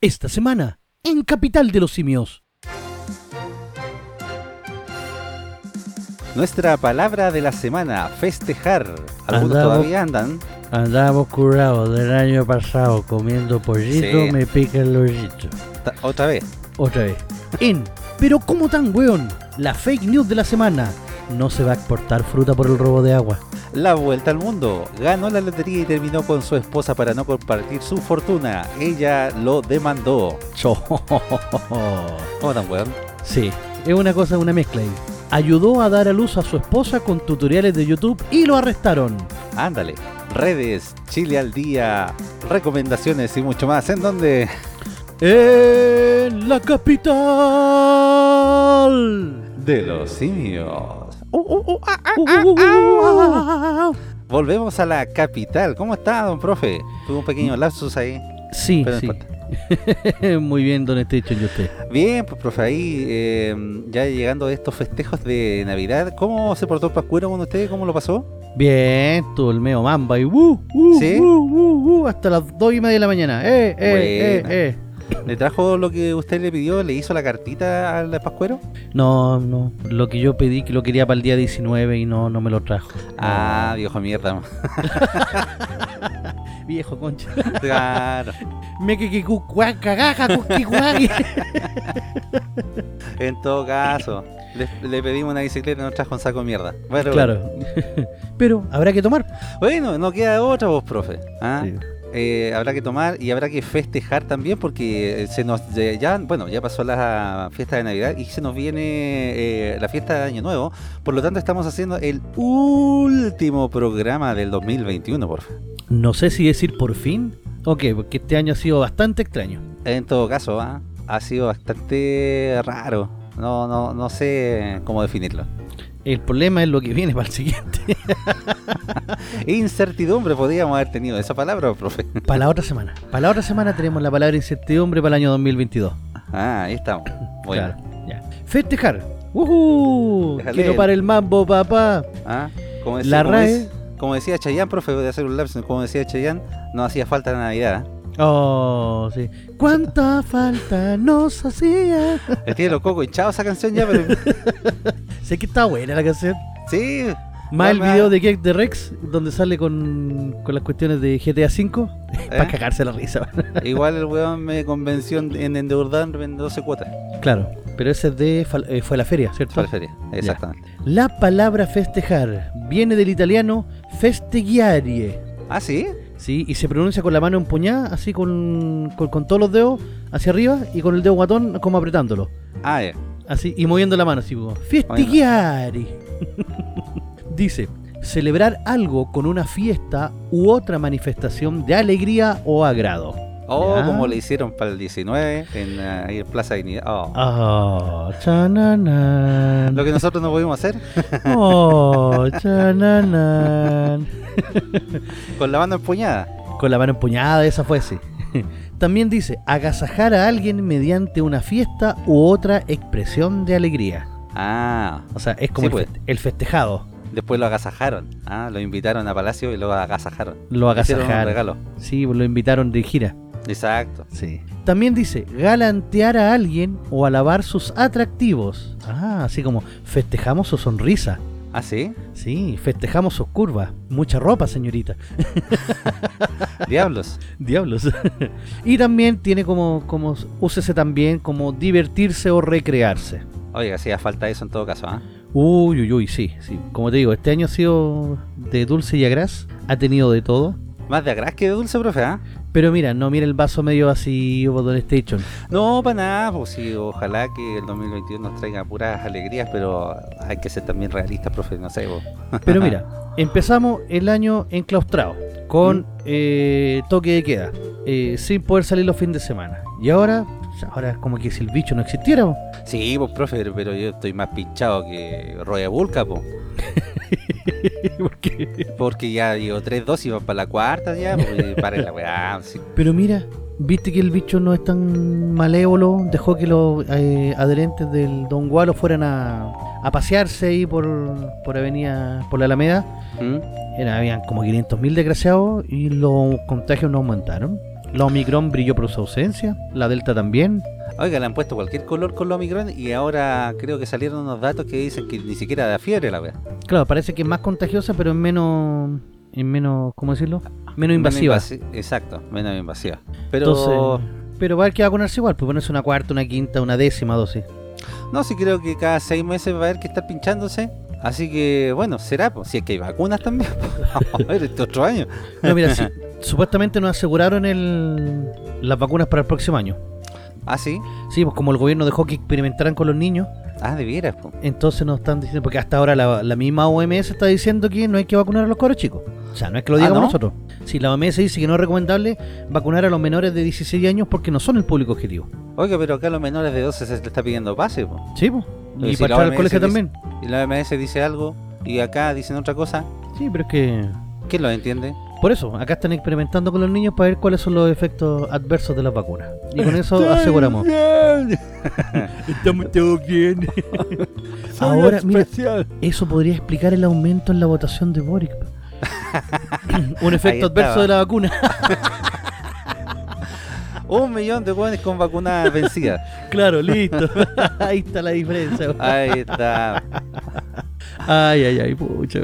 esta semana en Capital de los Simios. Nuestra palabra de la semana, festejar. Algunos Andamos- todavía andan. Andamos curados del año pasado comiendo pollito, Sí. me pica el. Ta- Otra vez. Otra vez. En, pero ¿cómo tan weón? La fake news de la semana. No se va a exportar fruta por el robo de agua. La vuelta al mundo. Ganó la lotería y terminó con su esposa para no compartir su fortuna. Ella lo demandó. ¿Cómo tan weón? Sí, es una cosa, una mezcla ahí. Ayudó a dar a luz a su esposa con tutoriales de YouTube y lo arrestaron. Ándale. Redes, Chile al día, recomendaciones y mucho más. ¿En dónde? En la capital. De los simios. Volvemos a la capital. ¿Cómo está, don profe? Tuvo un pequeño lapsus ahí. Sí, Pero sí. Muy bien, don Station y usted. Bien, pues profe, ahí eh, ya llegando a estos festejos de Navidad, ¿cómo se portó el Pascuero con usted? ¿Cómo lo pasó? Bien, todo el meo mamba y uh, uh, ¿Sí? uh, uh, uh, hasta las dos y media de la mañana. Eh, eh, Buena. eh, eh. ¿Le trajo lo que usted le pidió? ¿Le hizo la cartita al Pascuero? No, no, lo que yo pedí que lo quería para el día 19 y no, no me lo trajo. Ah, viejo mierda. Viejo concha. claro. Me que. En todo caso, le, le pedimos una bicicleta y nos trajo un saco de mierda. Bueno, Claro. Pero habrá que tomar. Bueno, no queda otra vos, profe. ¿ah? Sí. Eh, habrá que tomar y habrá que festejar también porque se nos eh, ya bueno ya pasó la fiesta de Navidad y se nos viene eh, la fiesta de Año Nuevo por lo tanto estamos haciendo el último programa del 2021 por favor. No sé si decir por fin. Ok, porque este año ha sido bastante extraño. en todo caso ¿ah? ha sido bastante raro no no no sé cómo definirlo El problema es lo que viene para el siguiente. incertidumbre podríamos haber tenido esa palabra profe para la otra semana. Para la otra semana tenemos la palabra incertidumbre para el año 2022. ah ahí estamos bueno Claro, ya. Festejar. ¡Uhú! Déjale. Quiero para el mambo, papá. ¿Ah? Como La como RAE. como decía Chayanne, profe, de hacer un lapso, como decía Chayanne, no hacía falta la Navidad. Oh, sí. ¿Cuánta falta nos hacía? Le tiene los cocos hinchados esa canción ya, pero. sé que está buena la canción. sí. Más el video de Cake de Rex, donde sale con, con las cuestiones de GTA V, para ¿Eh? cagarse la risa. Igual el weón me convenció en en endeudar en 12 cuotas. claro, pero ese es de eh, fue la feria, ¿cierto? Para la feria, exactamente. La palabra festejar viene del italiano festeggiare, Ah, sí. ¿Sí? Y se pronuncia con la mano empuñada, así con, con, con todos los dedos hacia arriba y con el dedo guatón como apretándolo. Ah, ya. Así, y moviendo la mano, así como. Dice, celebrar algo con una fiesta u otra manifestación de alegría o agrado. Oh, Ya. como le hicieron para el 19 en, ahí en Plaza Dignidad. Oh. Oh, chananan. Lo que nosotros no pudimos hacer, Oh, chananan. con la mano empuñada. Con la mano empuñada, esa fue sí. También dice, agasajar a alguien mediante una fiesta u otra expresión de alegría. Ah, O sea, es como Sí, el, pues. el festejado. después lo agasajaron. Ah, lo invitaron a Palacio y lo agasajaron. Lo un agasajaron. regalo. Sí, pues lo invitaron de gira. Exacto. Sí. También dice galantear a alguien o alabar sus atractivos. Ah, así como festejamos su sonrisa. Ah, sí. Sí, festejamos sus curvas. Mucha ropa, señorita. Diablos. Diablos. y también tiene como, como, úsese también como divertirse o recrearse. Oiga, hacía falta eso en todo caso, ¿ah? Uy, uy, uy, sí, sí. Como te digo, este año ha sido de dulce y agraz. Ha tenido de todo. Más de agraz que de dulce, profe, ¿ah? Pero mira, no mira el vaso medio vacío, Don Station. No, para nada, pues sí, ojalá que el 2021 nos traiga puras alegrías, pero hay que ser también realistas, profe, no sé, vos. Pero mira, empezamos el año enclaustrado, con ¿Mm? eh, toque de queda, eh, sin poder salir los fines de semana. Y ahora, ahora es como que si el bicho no existiera. po. Sí, pues, profe, pero yo estoy más pinchado que Roya Vulca, Porque- Porque ya llevo tres dosis, van para la cuarta ya, pues, para la weá. sí. Pero mira, viste que el bicho no es tan malévolo, dejó que los eh, adherentes del Don Gualo fueran a, a pasearse ahí por, por avenida, por la Alameda. ¿Mm? Era, habían como 500.000 desgraciados y los contagios no aumentaron. La Omicron brilló por su ausencia, la Delta también. Oiga, le han puesto cualquier color con la Omicron y ahora creo que salieron unos datos que dicen que ni siquiera da fiebre la wea. Claro, parece que es más contagiosa, pero es menos, es menos, ¿cómo decirlo? Menos invasiva. Menos invasi- Exacto, menos invasiva. Pero Entonces, pero va a haber que vacunarse igual, pues ponerse una cuarta, una quinta, una décima dosis. no, sí creo que cada seis meses va a haber que estar pinchándose. Así que, bueno, será, pues, si es que hay vacunas también. Vamos a ver este otro año. No, mira, sí, supuestamente nos aseguraron el, las vacunas para el próximo año. Ah, sí. Sí, pues como el gobierno dejó que experimentaran con los niños, Ah, de veras, pues. entonces nos están diciendo, porque hasta ahora la, la misma OMS está diciendo que no hay que vacunar a los cabros chicos. O sea, no es que lo Ah, digamos ¿no? nosotros. Si la OMS dice que no es recomendable vacunar a los menores de 16 años porque no son el público objetivo. Oiga, pero acá a los menores de 12 se les está pidiendo pase, pues. Sí, pues. Pero Y si para entrar al colegio dice- también. Y la OMS dice algo y acá dicen otra cosa. Sí, pero es que... ¿Quién lo entiende? Por eso, acá están experimentando con los niños para ver cuáles son los efectos adversos de las vacunas. Y con eso aseguramos. Estamos todos bien. Ahora, mira, eso podría explicar el aumento en la votación de Boric. Un efecto adverso de la vacuna. Un millón de jóvenes con vacunas vencidas. claro, listo. Ahí está la diferencia. Ahí está. Ay, ay, ay, pucha.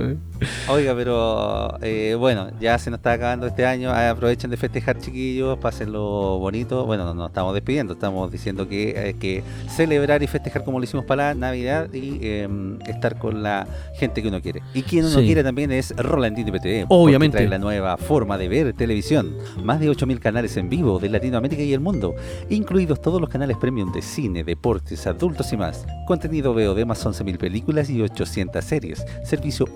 Oiga, pero eh, bueno, ya se nos está acabando este año. Ah, Aprovechen de festejar, chiquillos. Pásenlo bonito. Bueno, no nos estamos despidiendo. Estamos diciendo que hay que celebrar y festejar como lo hicimos para la Navidad y eh, estar con la gente que uno quiere. Y quien uno Sí. quiere también es Rolandino IPTV. porque Obviamente. Trae la nueva forma de ver televisión. Más de 8.000 canales en vivo de Latinoamérica y el mundo, incluidos todos los canales premium de cine, deportes, adultos y más. Contenido veo de más 11.000 películas y 800 series. Servicio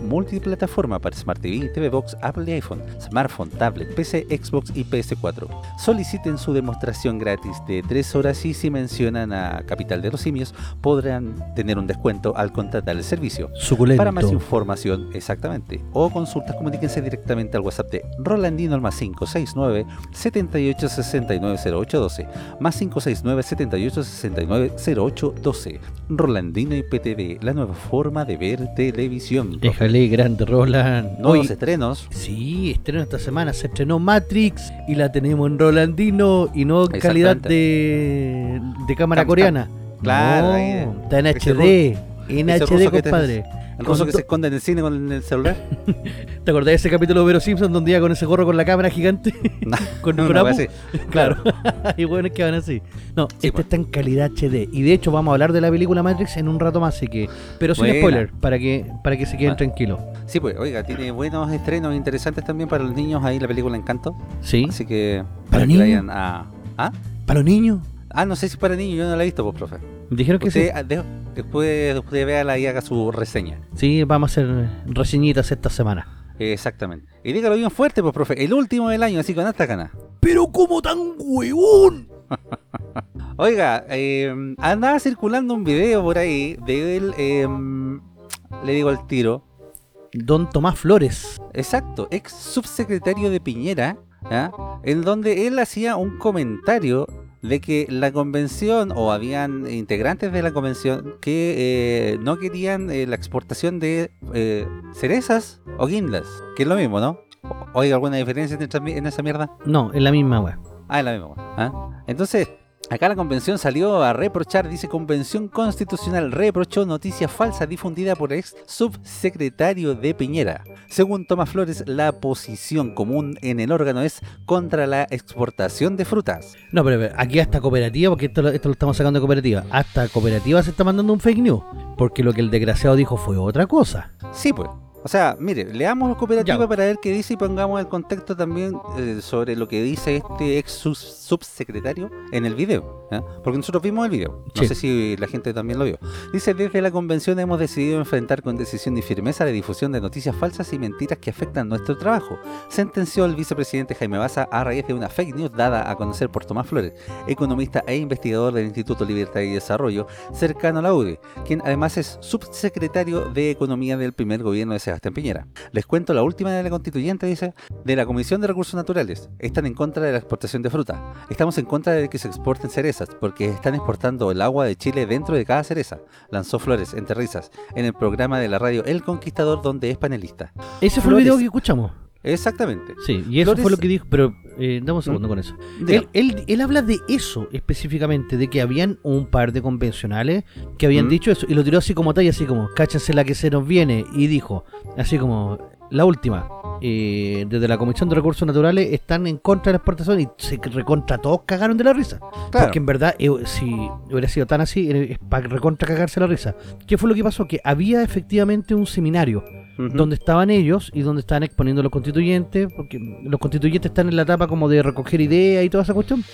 multiplataforma para Smart TV, TV Box, Apple y iPhone, smartphone, tablet, PC, Xbox y PS4. Soliciten su demostración gratis de 3 horas y si mencionan a Capital de los Simios podrán tener un descuento al contratar el servicio. Suculento. Para más información, exactamente, o consultas, comuníquense directamente al WhatsApp de Rolandino al más 569 78 69 0812 más 569 78 69 0812 Rolandino IPTV, la nueva forma de ver televisión. Déjale, grande Roland. Nuevos Oye, estrenos. Sí, estreno esta semana. Se estrenó Matrix y la tenemos en Rolandino y no en calidad de, de cámara Cam- coreana. Claro, No, está en HD. En HD, compadre. El ruso que se esconde en el cine con el celular. ¿Te acordás de ese capítulo de Vero Simpson donde iba con ese gorro con la cámara gigante? con, con Apu? wea así. Claro. y bueno, es que van así. No, Sí, este está en calidad HD. Y de hecho vamos a hablar de la película Matrix en un rato más, así que. Pero sin Buena. spoiler, para que, para que se queden Ah. tranquilos. Sí, pues, oiga, tiene buenos estrenos interesantes también para los niños ahí la película Encanto. ¿Sí? Así que ¿Para que niños? a. ¿Ah? ¿Para los niños? Ah, no sé si para niños, yo no la he visto, pues, profe. Dijeron que Usted, sí. ah, de- después, después véala y haga su reseña. Sí, vamos a hacer reseñitas esta semana. Exactamente. Y dígalo bien fuerte, pues, profe. El último del año, así con esta gana. Pero como tan huevón. Oiga, eh, andaba circulando un video por ahí de él, eh, le digo al tiro, Don Tomás Flores. exacto, ex subsecretario de Piñera, en donde él hacía un comentario de que la convención, o habían integrantes de la convención, que eh, no querían eh, la exportación de eh, cerezas o guindas, que es lo mismo, ¿no? Oiga, ¿alguna diferencia en esa mierda? No, es la misma wea. Ah, es la misma. ¿ah? Entonces, acá la convención salió a reprochar, dice Convención Constitucional reprochó noticia falsa difundida por ex subsecretario de Piñera. Según Tomás Flores, la posición común en el órgano es contra la exportación de frutas. No, pero, pero aquí hasta cooperativa, porque esto, lo- esto lo estamos sacando de cooperativa. Hasta cooperativa se está mandando un fake news. Porque lo que el desgraciado dijo fue otra cosa. Sí, pues. O sea, mire, leamos cooperativa Ya. para ver qué dice y pongamos el contexto también eh, sobre lo que dice este ex subsecretario en el video. ¿Ya? Porque nosotros vimos el video. No Sí. sé si la gente también lo vio. Dice, desde la convención hemos decidido enfrentar con decisión y firmeza la difusión de noticias falsas y mentiras que afectan nuestro trabajo. Sentenció el vicepresidente Jaime Baza a raíz de una fake news dada a conocer por Tomás Flores, economista e investigador del Instituto Libertad y Desarrollo, cercano a la UDI, quien además es subsecretario de Economía del primer gobierno de Sebastián Piñera. Les cuento la última de la constituyente, dice, de la Comisión de Recursos Naturales. Están en contra de la exportación de fruta. Estamos en contra de que se exporten cerezas, porque están exportando el agua de Chile dentro de cada cereza. Lanzó Flores, entre risas, en el programa de la radio El Conquistador, donde es panelista. Ese fue Flores. el video que escuchamos. Exactamente. Sí, y eso fue lo que dijo, pero eh, dame un segundo ¿Mm? con eso. Él, él, él, habla de eso específicamente, de que habían un par de convencionales que habían ¿Mm? dicho eso, y lo tiró así como tal, y así como, cáchense la que se nos viene, y dijo, así como, la última, eh, desde la Comisión de Recursos Naturales están en contra de la exportación y se recontra todos cagaron de la risa. Porque en verdad, eh, si hubiera sido tan así, es para recontra cagarse la risa. ¿Qué fue lo que pasó? Que había efectivamente un seminario donde estaban ellos y donde estaban exponiendo los constituyentes, porque los constituyentes están en la etapa como de recoger ideas y toda esa cuestión.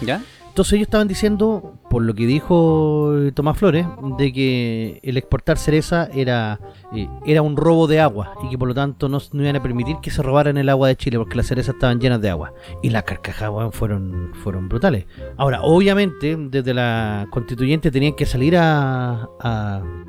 ¿Ya? Entonces ellos estaban diciendo, por lo que dijo eh, Tomás Flores, de que el exportar cereza era, eh, era un robo de agua y que por lo tanto no, iban a permitir que se robaran el agua de Chile porque las cerezas estaban llenas de agua. Y las carcajadas fueron, fueron brutales. Ahora, obviamente, desde la constituyente tenían que salir a,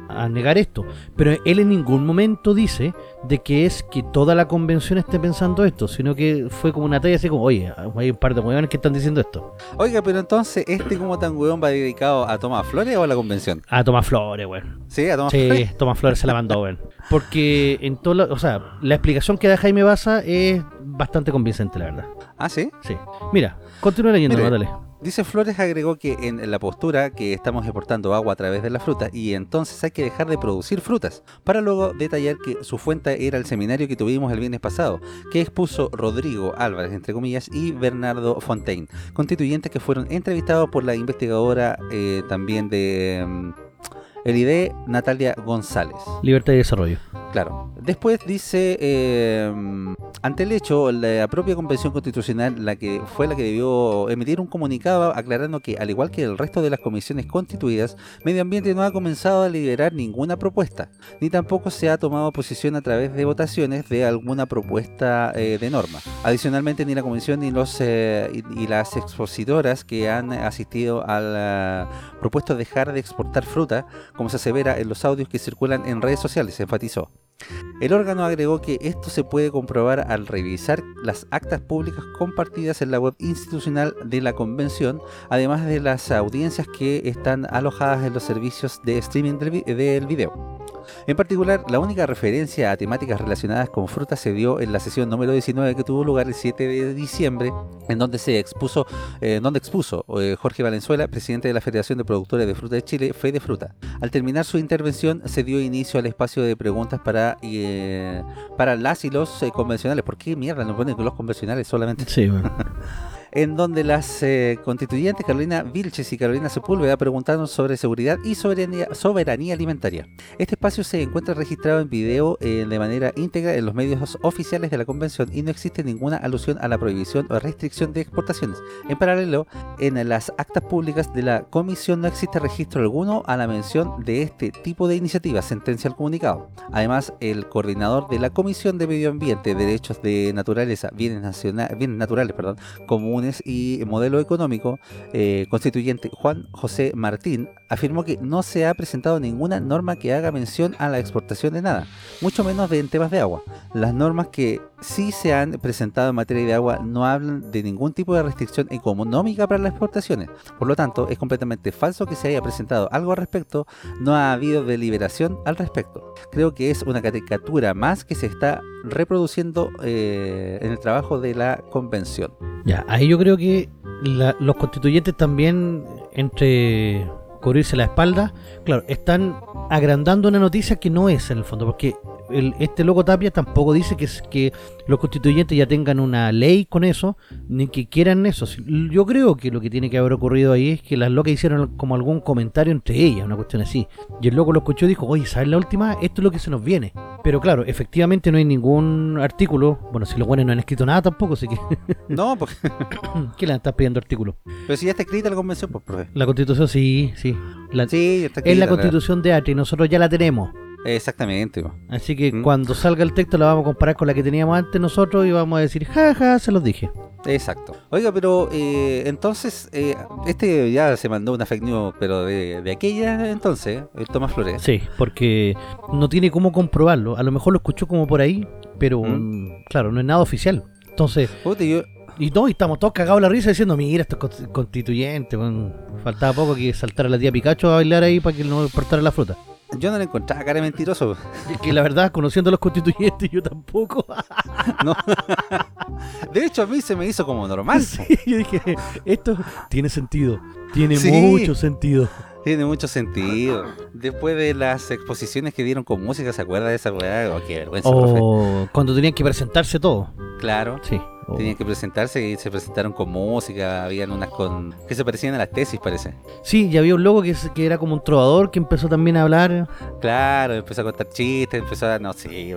a negar esto, pero él en ningún momento dice de que es que toda la convención esté pensando esto, sino que fue como una talla así como, oye, hay un par de huevones que están diciendo esto. Oiga, pero entonces, ¿este como tan huevón va dedicado a Tomás Flores o a la convención? A Tomás Flores, weón. Sí, a Tomás sí, Flores. Tomás Flores se la mandó, weón. Porque en todo, o sea, la explicación que da Jaime Baza es bastante convincente, la verdad. ¿Ah, sí? Sí. Mira, continúa leyendo, dale. Dice Flores agregó que en la postura que estamos exportando agua a través de la fruta y entonces hay que dejar de producir frutas, para luego detallar que su fuente era el seminario que tuvimos el viernes pasado, que expuso Rodrigo Álvarez, entre comillas, y Bernardo Fontaine, constituyentes que fueron entrevistados por la investigadora eh, también de... Mm, el ID Natalia González. Libertad y desarrollo. Claro. Después dice, eh, ante el hecho, la propia Convención Constitucional la que fue la que debió emitir un comunicado aclarando que, al igual que el resto de las comisiones constituidas, Medio Ambiente no ha comenzado a liderar ninguna propuesta, ni tampoco se ha tomado posición a través de votaciones de alguna propuesta eh, de norma. Adicionalmente, ni la Comisión ni, los, eh, las expositoras que han asistido al propuesto dejar de exportar fruta, como se asevera en los audios que circulan en redes sociales, enfatizó. El órgano agregó que esto se puede comprobar al revisar las actas públicas compartidas en la web institucional de la convención, además de las audiencias que están alojadas en los servicios de streaming del video. En particular, la única referencia a temáticas relacionadas con frutas se dio en la sesión número 19 que tuvo lugar el 7 de diciembre, en donde se expuso, eh, donde expuso eh, Jorge Valenzuela, presidente de la Federación de Productores de Fruta de Chile, Fe de Fruta. Al terminar su intervención, se dio inicio al espacio de preguntas para, eh, para las y los convencionales. ¿Por qué mierda no ponen los convencionales solamente? Sí, bueno. En donde las eh, constituyentes Carolina Vilches y Carolina Sepúlveda preguntaron sobre seguridad y soberanía, alimentaria. Este espacio se encuentra registrado en video eh, de manera íntegra en los medios oficiales de la convención y no existe ninguna alusión a la prohibición o restricción de exportaciones. En paralelo, en las actas públicas de la comisión no existe registro alguno a la mención de este tipo de iniciativas, sentencia al comunicado. Además, el coordinador de la Comisión de Medio Ambiente, Derechos de Naturaleza, Bienes, Bienes Naturales, perdón, Y Modelo Económico, eh, constituyente Juan José Martín, afirmó que no se ha presentado ninguna norma que haga mención a la exportación de nada, mucho menos de en temas de agua. Las normas que sí se han presentado en materia de agua no hablan de ningún tipo de restricción económica para las exportaciones. Por lo tanto, es completamente falso que se haya presentado algo al respecto, no ha habido deliberación al respecto. Creo que es una caricatura más que se está reproduciendo eh, en el trabajo de la convención. Ya, ahí yo creo que los constituyentes también, entre cubrirse la espalda, claro, están agrandando una noticia que no es en el fondo, porque este loco Tapia tampoco dice que, que los constituyentes ya tengan una ley con eso, ni que quieran eso. Yo creo que lo que tiene que haber ocurrido ahí es que las locas hicieron como algún comentario entre ellas, una cuestión así. Y el loco lo escuchó y dijo, oye, ¿sabes la última? Esto es lo que se nos viene. Pero claro, efectivamente no hay ningún artículo. Bueno, si los buenos no han escrito nada tampoco, así que... no, porque... ¿Qué le estás pidiendo artículo? Pero si ya está escrita la convención, pues, profe. La constitución, sí, sí. sí, está escrita, Es la constitución de y nosotros ya la tenemos. Exactamente. Así que ¿Mm? cuando salga el texto la vamos a comparar con la que teníamos antes nosotros y vamos a decir, jaja, se los dije. Exacto. Oiga, pero eh, entonces, eh, este ya se mandó una fake news, pero de, aquella entonces, el Tomás Flores. Sí, porque no tiene cómo comprobarlo. A lo mejor lo escuchó como por ahí, pero ¿Mm? claro, no es nada oficial. Entonces... Y no, estamos todos cagados la risa diciendo, mira, esto es constituyente. faltaba poco que saltara la tía Pikachu a bailar ahí para que no portara la fruta. Yo no le encontraba cara de mentiroso. Es que la verdad, conociendo a los constituyentes, yo tampoco. No. De hecho, a mí se me hizo como normal. Sí, yo dije, esto tiene sentido. Tiene Sí. mucho sentido. Tiene mucho sentido. Después de las exposiciones que dieron con música, ¿se acuerda de esa weá? Oh, qué vergüenza, profe. O cuando tenían que presentarse todo. Claro. Sí. O- Tenían que presentarse y se presentaron con música, habían unas con que se parecían a las tesis, parece. Sí, y había un loco que, que era como un trovador que empezó también a hablar. Claro, empezó a contar chistes, empezó a, no sé,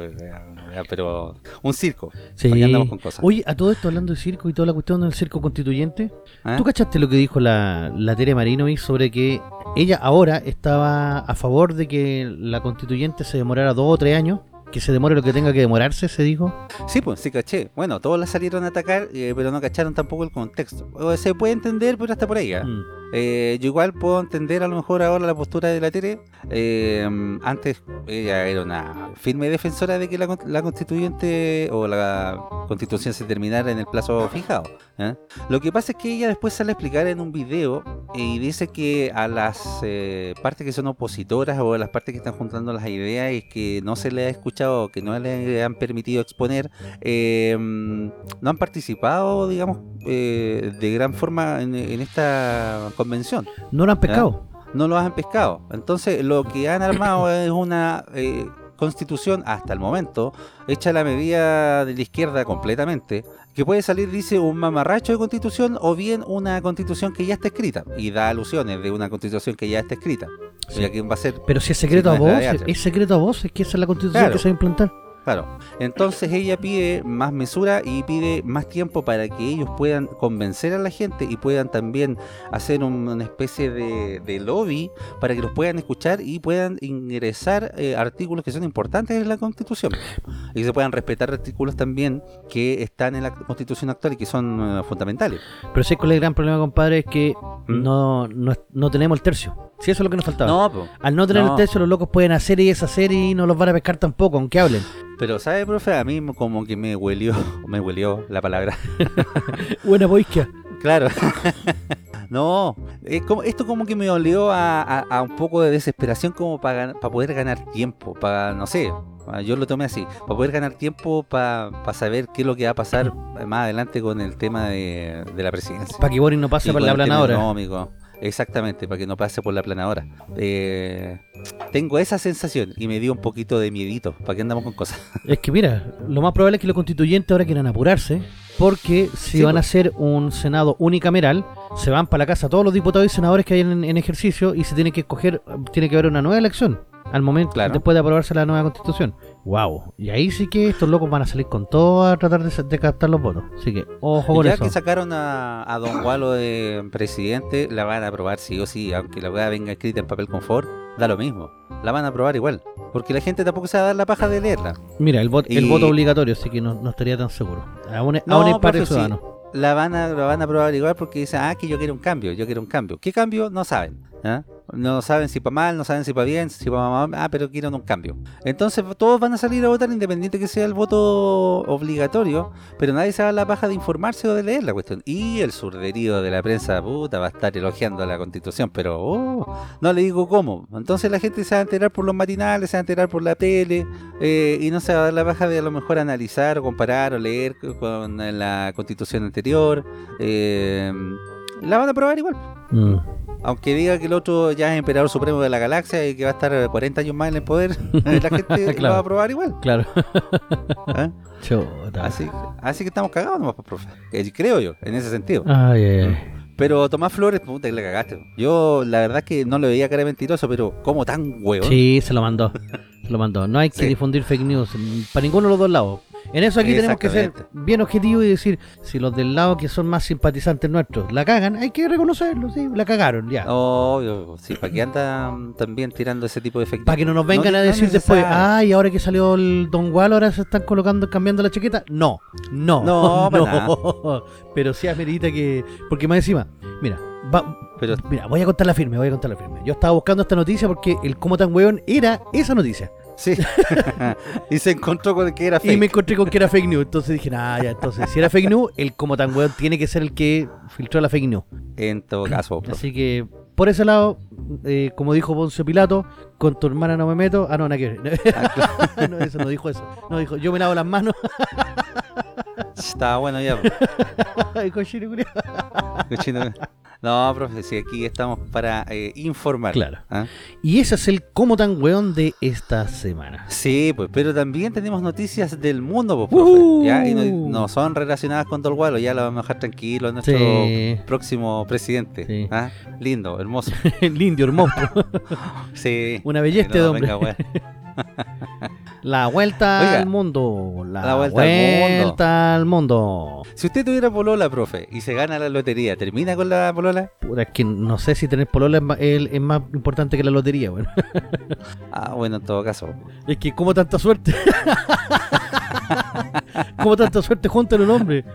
pero un circo. Sí. ¿Para qué andamos con cosas? Oye, a todo esto hablando de circo y toda la cuestión del circo constituyente, ¿Eh? ¿tú cachaste lo que dijo la, la Tere Marinovich sobre que ella ahora estaba a favor de que la constituyente se demorara dos o tres años? Que se demore lo que tenga que demorarse, se dijo. Sí, pues sí caché. Bueno, todos la salieron a atacar, eh, pero no cacharon tampoco el contexto. O se puede entender, pero hasta por ahí. ¿ah? Mm. Eh, yo igual puedo entender a lo mejor ahora la postura de la Tere. Eh, antes ella era una firme defensora de que la, la constituyente o la constitución se terminara en el plazo fijado. ¿eh? Lo que pasa es que ella después sale a explicar en un video y dice que a las eh, partes que son opositoras o a las partes que están juntando las ideas y que no se le ha escuchado, que no le han permitido exponer, no han participado, digamos, de gran forma en esta convención. No lo han pescado. No lo han pescado. Entonces, lo que han armado es una eh, constitución, hasta el momento, hecha a la medida de la izquierda completamente, que puede salir, dice, un mamarracho de constitución o bien una constitución que ya está escrita. Y da alusiones de una constitución que ya está escrita. Sí. Ya que va a ser Pero si es secreto a no voces, es secreto a voces, que esa es la constitución Claro. que se va a implantar. Claro. Entonces ella pide más mesura y pide más tiempo para que ellos puedan convencer a la gente y puedan también hacer un- una especie de, de lobby para que los puedan escuchar y puedan ingresar eh, artículos que son importantes en la Constitución. Y que se puedan respetar artículos también que están en la Constitución actual y que son eh, fundamentales. Pero sé cuál es el gran problema, compadre, es que ¿Mm? no, no, no tenemos el tercio. Si eso es lo que nos faltaba. No. Al no tener No. el tercio, los locos pueden hacer y deshacer y no los van a pescar tampoco, aunque hablen. Pero ¿sabe, profe? A mí como que me huelió, me huelió la palabra. Buena boisquia. Claro. no, es como, esto como que me olió a, a- a un poco de desesperación como para poder ganar tiempo, para, no sé, yo lo tomé así, para poder ganar tiempo para saber qué es lo que va a pasar más adelante con el tema de, de la presidencia. Para que Boris no pase Y por la planadora. económico. Exactamente, para que no pase por la planadora. Eh, tengo esa sensación y me dio un poquito de miedito. ¿Para qué andamos con cosas? Es que mira, lo más probable es que los constituyentes ahora quieran apurarse, porque si Sí, van a pues. hacer un senado unicameral, se van para la casa todos los diputados y senadores que hay en, en ejercicio y se tiene que escoger, tiene que haber una nueva elección al momento Claro. después de aprobarse la nueva constitución. Wow, y ahí sí que estos locos van a salir con todo a tratar de, de captar los votos. Así que ojo con ya eso. que sacaron a, a Don Gualo de presidente, la van a aprobar sí o sí, aunque la weá venga escrita en papel confort, da lo mismo. La van a aprobar igual, porque la gente tampoco se va a dar la paja de leerla. Mira, el, voto el voto obligatorio, así que no, no estaría tan seguro. No, de profe, sí. ciudadanos. La van a, la van a aprobar igual porque dicen, ah, que yo quiero un cambio, yo quiero un cambio. ¿Qué cambio? No saben. ¿Ah? No saben si para mal, no saben si para bien, si para mal, ah, pero quieren un cambio. Entonces todos van a salir a votar independiente que sea el voto obligatorio, pero nadie se va a dar la paja de informarse o de leer la cuestión. Y el surderío de la prensa puta va a estar elogiando la constitución, pero oh, no le digo cómo. Entonces la gente se va a enterar por los matinales, se va a enterar por la tele, eh, y no se va a dar la paja de a lo mejor analizar o comparar o leer con la constitución anterior. eh, la van a aprobar igual. Mm. Aunque diga que el otro ya es emperador supremo de la galaxia y que va a estar 40 años más en el poder, la gente Claro. lo va a aprobar igual. Claro. ¿eh? Así, así que estamos cagados nomás, pues, profe. Eh, Creo yo, en ese sentido. Ay, ay, ay. Pero Tomás Flores, puta que le cagaste. Yo la verdad es que no le veía cara de mentiroso, pero como tan huevo. Sí, se lo mandó. Lo mandó. No hay que Sí. difundir fake news para ninguno de los dos lados. En eso aquí tenemos que ser bien objetivos y decir, si los del lado que son más simpatizantes nuestros la cagan, hay que reconocerlo, sí, la cagaron, ya. Obvio, sí, ¿para qué andan también tirando ese tipo de efectos? Para que no nos vengan a decir después, ay, ahora que salió el Don Wall, ahora se están colocando, cambiando la chaqueta. No, no, No, Pero sí amerita que. Porque más encima, mira, va- Pero mira, voy a contar la firme, voy a contar la firme. Yo estaba buscando esta noticia porque el como tan weón era esa noticia. Sí. y se encontró con que era fake. Y me encontré con que era fake news. Entonces dije, nah, ya, entonces, si era fake news, el como tan weón tiene que ser el que filtró la fake news. En todo caso, profe. Así que por ese lado, eh, como dijo Poncio Pilato, con tu hermana no me meto. Ah, no, nada que ver. Ah, no, eso no dijo eso. No dijo, yo me lavo las manos. Estaba bueno ya. Culiao. Cochino. No, profe, sí, aquí estamos para eh, informar. Claro. ¿ah? Y ese es el como tan weón de esta semana. Sí, pues, pero también tenemos noticias del mundo, pues, profe. Uh. ¿ya? Y no, no son relacionadas con Dolgualo, ya lo vamos a dejar tranquilo a nuestro Sí. próximo presidente. Sí. ¿ah? Lindo, hermoso. el indio hermoso. Sí. Una belleza de No, hombre. venga. La vuelta Oiga, al mundo. La, la vuelta vuelta, al mundo. al mundo. Si usted tuviera polola, profe, y se gana la lotería, ¿termina con la polola? Puta, es que no sé si tener polola es más, es- es más importante que la lotería, weón. Ah, bueno, en todo caso. Es que como tanta suerte. como tanta suerte junto en un hombre.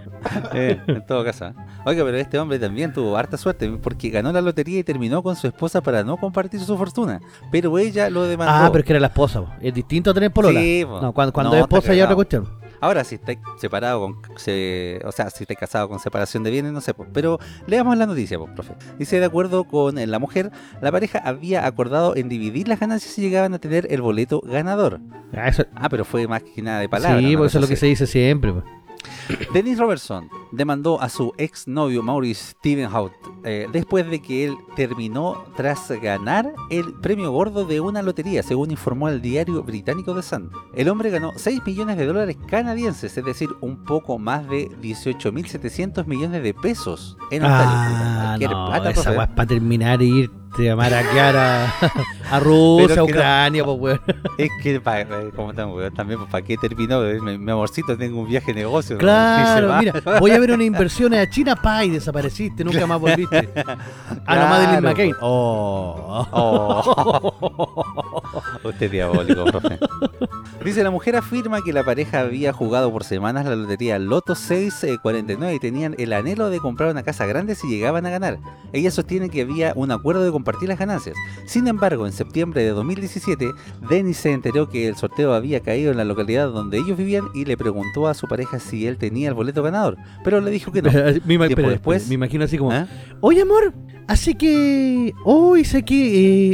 Eh, en todo caso. ¿eh? Oiga, pero este hombre también tuvo harta suerte porque ganó la lotería y terminó con su esposa para no compartir su fortuna. Pero ella lo demandó. Ah, pero es que era la esposa. po. Es distinto a tener polola. Sí, po. no, cuando, cuando No, es esposa ya otra cuestión. Ahora, si estáis separado con. se- o sea, si estáis casado con separación de bienes, no sé. Pero leamos la noticia, pues, profe. Dice: de acuerdo con eh, la mujer, la pareja había acordado en dividir las ganancias si llegaban a tener el boleto ganador. Ah, eso- Ah, pero fue más que nada de palabra. sí, porque eso es lo que se dice siempre. po. Dennis Robertson demandó a su exnovio Maurice Stevenhout eh, después de que él terminó tras ganar el premio gordo de una lotería, según informó el diario británico The Sun. El hombre ganó 6 millones de dólares canadienses, es decir, un poco más de 18.700 millones de pesos en Ontario. Ah, Cualquier no, esa es para terminar e irte a maraquear a, a Rusia, a que no- Ucrania, pues weón. Es que, pa- eh, como estamos, weón, también, pues, ¿para qué terminó? Eh, Mi, mi amorcito, tengo un viaje de negocio. ¿no? Claro, va. mira, voy a ver una inversión a China, pa, y desapareciste, nunca más volviste. A la Madeline Claro, McCain. Oh. Oh. Usted es diabólico, profe. Dice, la mujer afirma que la pareja había jugado por semanas la lotería Loto 649 y tenían el anhelo de comprar una casa grande si llegaban a ganar. Ella sostiene que había un acuerdo de compartir las ganancias. Sin embargo, en septiembre de 2017, Dennis se enteró que el sorteo había caído en la localidad donde ellos vivían y le preguntó a su pareja si él tenía el boleto ganador, pero le dijo que no. me, espera, después- me imagino así como, ¿Ah? oye amor, así que hoy sé que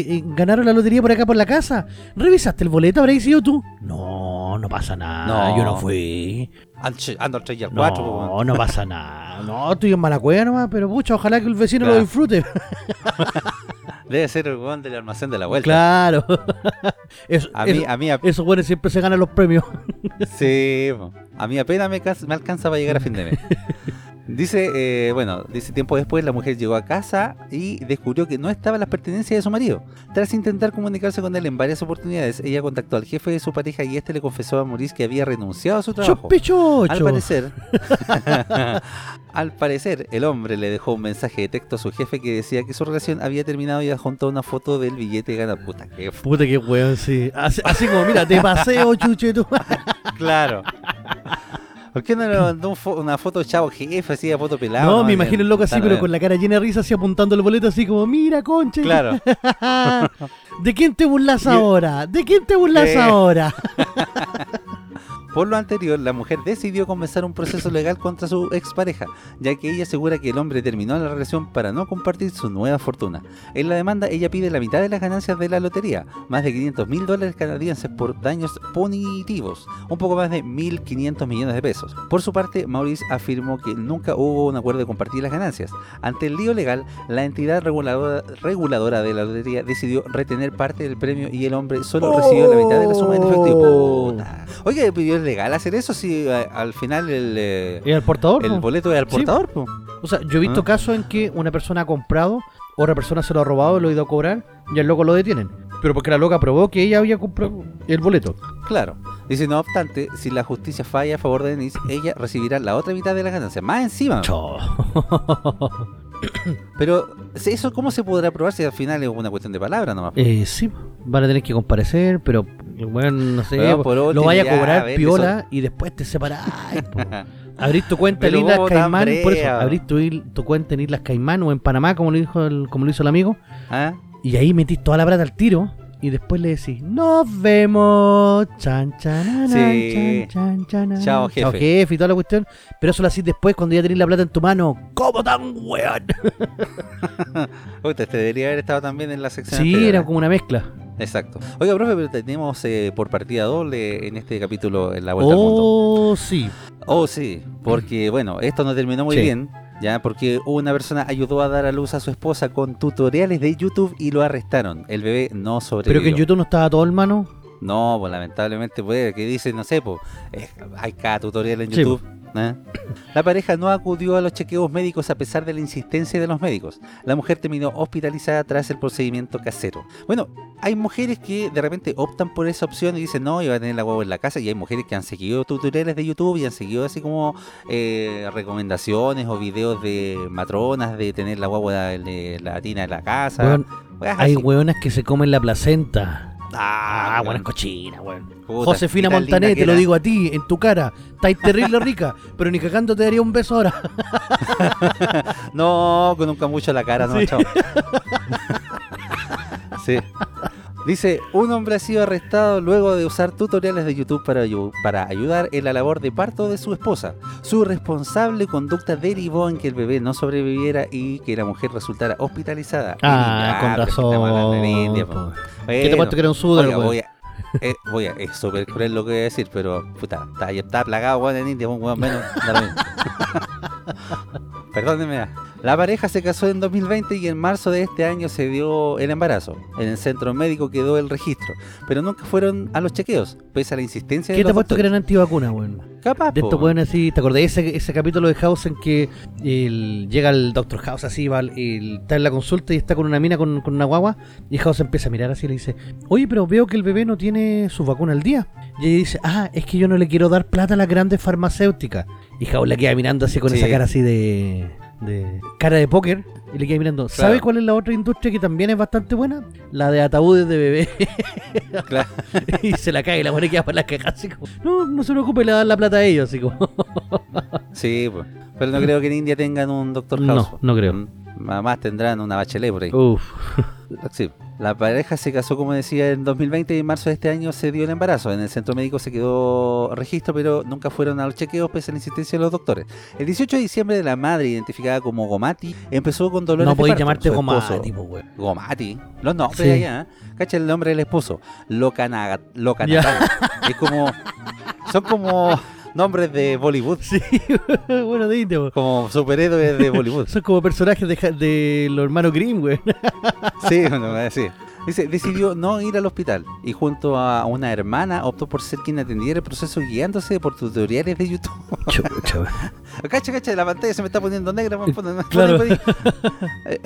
eh, eh, ganaron la lotería por acá por la casa. ¿Revisaste el boleto? ¿Habréis sido tú? No, no pasa nada, No. yo no fui. Ando al 3 y al 4. No, no pasa nada. No, estoy en mala cueva nomás, pero pucha, ojalá que el vecino lo disfrute. Debe ser el weón del almacén de la vuelta. Claro. Eso, A mí, eso- a mí, a- esos buenos siempre se ganan los premios. sí, po. a mí apenas me, me alcanza para llegar a fin de mes. Dice, eh, bueno, dice tiempo después la mujer llegó a casa y descubrió que no estaban las pertenencias de su marido. Tras intentar comunicarse con él en varias oportunidades, ella contactó al jefe de su pareja y este le confesó a Maurice que había renunciado a su trabajo. Chopichocho. Al parecer, al parecer, el hombre le dejó un mensaje de texto a su jefe que decía que su relación había terminado y adjuntó una foto del billete de gana. Puta, que Puta que weón, sí. Así, así como, mira, te paseo, chuche tú. Claro. ¿Por qué no le mandó un fo- una foto chavo jefe, así de foto pelado? No, me imagino el loco así, pero con la cara llena de risa, así apuntando el boleto, así como, mira, concha. Claro. ¿De quién te burlas ahora? ¿De quién te burlas ahora? Por lo anterior, la mujer decidió comenzar un proceso legal contra su expareja, ya que ella asegura que el hombre terminó la relación para no compartir su nueva fortuna. En la demanda, ella pide la mitad de las ganancias de la lotería, más de 500 mil dólares canadienses por daños punitivos, un poco más de 1.500 millones de pesos. Por su parte, Maurice afirmó que nunca hubo un acuerdo de compartir las ganancias. Ante el lío legal, la entidad reguladora, reguladora de la lotería decidió retener parte del premio y el hombre solo recibió la mitad de la suma en efectivo. Puta. Oye, pero ¿es legal hacer eso si a- al final el, eh, ¿Y el portador? el po? boleto es al Sí. portador? po? O sea, yo he visto Ah. casos en que una persona ha comprado, otra persona se lo ha robado, lo ha ido a cobrar y al loco lo detienen. Pero porque la loca probó que ella había comprado el boleto. Claro. Dice, no obstante, si la justicia falla a favor de Denise, ella recibirá la otra mitad de la ganancia. Más encima. Pero, ¿eso cómo se podrá probar si al final es una cuestión de palabra nomás? eh, sí, van a tener que comparecer, pero bueno, no sé, lo vaya a cobrar piola y después te separáis. po. Abrís tu cuenta en Islas Caimán, por eso, brea. abrís tu, tu cuenta en Islas Caimán o en Panamá, como lo, dijo el, como lo hizo el amigo, ¿Ah? y ahí metís toda la plata al tiro y después le decís, nos vemos, chan, chan, Sí. chan, chan, chan, Chao, chao jefe. jefe y toda la cuestión, pero eso lo hacís después cuando ya tenés la plata en tu mano, ¿cómo tan weón? Usted debería haber estado también en la sección. Sí, anterior, era ¿eh? como una mezcla. Exacto. Oiga, profe, pero tenemos eh, por partida doble en este capítulo en la vuelta al mundo. Oh, sí. Oh, sí, porque bueno, esto no terminó muy Sí. bien, ya, porque una persona ayudó a dar a luz a su esposa con tutoriales de YouTube y lo arrestaron. El bebé no sobrevivió. Pero que en YouTube no estaba todo, hermano. No, pues lamentablemente puede que dice, no sé, pues eh, hay cada tutorial en Sí, YouTube. ¿Eh? La pareja no acudió a los chequeos médicos a pesar de la insistencia de los médicos. La mujer terminó hospitalizada tras el procedimiento casero. Bueno, hay mujeres que de repente optan por esa opción y dicen, no, yo voy a tener la guagua en la casa. Y hay mujeres que han seguido tutoriales de YouTube y han seguido así como eh, recomendaciones o videos de matronas de tener la guagua de la tina en la casa. Hay hueonas que se comen la placenta. Ah, Ah, buenas cochinas, weón. Josefina Montané, te lo digo a ti, en tu cara. Estáis terrible rica, pero ni cagando te daría un beso ahora. No, con un camucho en la cara, no, Sí. chao. sí. Dice, un hombre ha sido arrestado luego de usar tutoriales de YouTube para, ayu- para ayudar en la labor de parto de su esposa. Su responsable conducta derivó en que el bebé no sobreviviera y que la mujer resultara hospitalizada. Ah, India. con razón. India. ¿Qué te Bueno, puesto que era un sudor, voy a, eh, voy a- es súper cruel lo que voy a decir, pero puta, está, está plagado weón, en India, un weón menos. Perdónenme. La pareja se casó en 2020 y en marzo de este año se dio el embarazo. En el centro médico quedó el registro, pero nunca fueron a los chequeos, pese a la insistencia de ¿Qué te ha puesto que eran antivacunas, weón? Capaz, De estos weones así, ¿te acordás ese, ese capítulo de House en que el- llega el Dr. House así, va, el- está en la consulta y está con una mina con, con una guagua y House empieza a mirar así y le dice, oye, pero veo que el bebé no tiene su vacuna al día. Y ella dice, ah, es que yo no le quiero dar plata a las grandes farmacéuticas. Y House la queda mirando así con Sí. esa cara así de, de cara de póker y le queda mirando, ¿sabe Claro. cuál es la otra industria que también es bastante buena? La de ataúdes de bebé. Claro. y se la cae y la buena queda para la caja así como, no, no se preocupe, le dan la plata a ellos, así como. Sí, po. pero no creo que en India tengan un doctor No, House. po. no creo. Mm, Más tendrán una bachelet por ahí. Uf. Sí. La pareja se casó, como decía, en 2020 y en marzo de este año se dio el embarazo. En el centro médico se quedó registro, pero nunca fueron a los chequeos pese a la insistencia de los doctores. El 18 de diciembre, la madre, identificada como Gomati, empezó con dolores No de podéis parto. llamarte como esposo- tipo, güey. Gomati. Los nombres Sí. allá, ¿eh? Cacha el nombre del esposo. Locanaga. Locanaga. Es como... Son como nombres de Bollywood. Sí, bueno, de India. Como superhéroes de Bollywood. Son como personajes de, de los hermanos Grimm, güey. Sí, bueno, sí. Dice, decidió no ir al hospital y junto a una hermana optó por ser quien atendiera el proceso guiándose por tutoriales de YouTube. Chucha. Cacha, cacha, la pantalla se me está poniendo negra. Claro. Eh,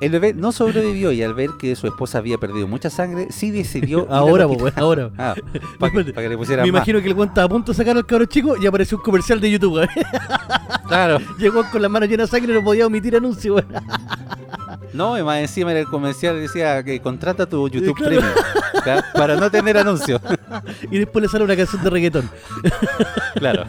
El bebé no sobrevivió y al ver que su esposa había perdido mucha sangre, sí decidió... ir al Ahora, ahora. Ah, para que, pa' que le pusieran Me más. imagino que el estaba a punto de sacar al cabro chico y apareció un comercial de YouTube. Claro. Llegó con las manos llenas de sangre y no podía omitir anuncio. No, y más encima era el comercial decía que contrata tu YouTube claro. Premium para no tener anuncios. Y después le sale una canción de reggaetón. Claro.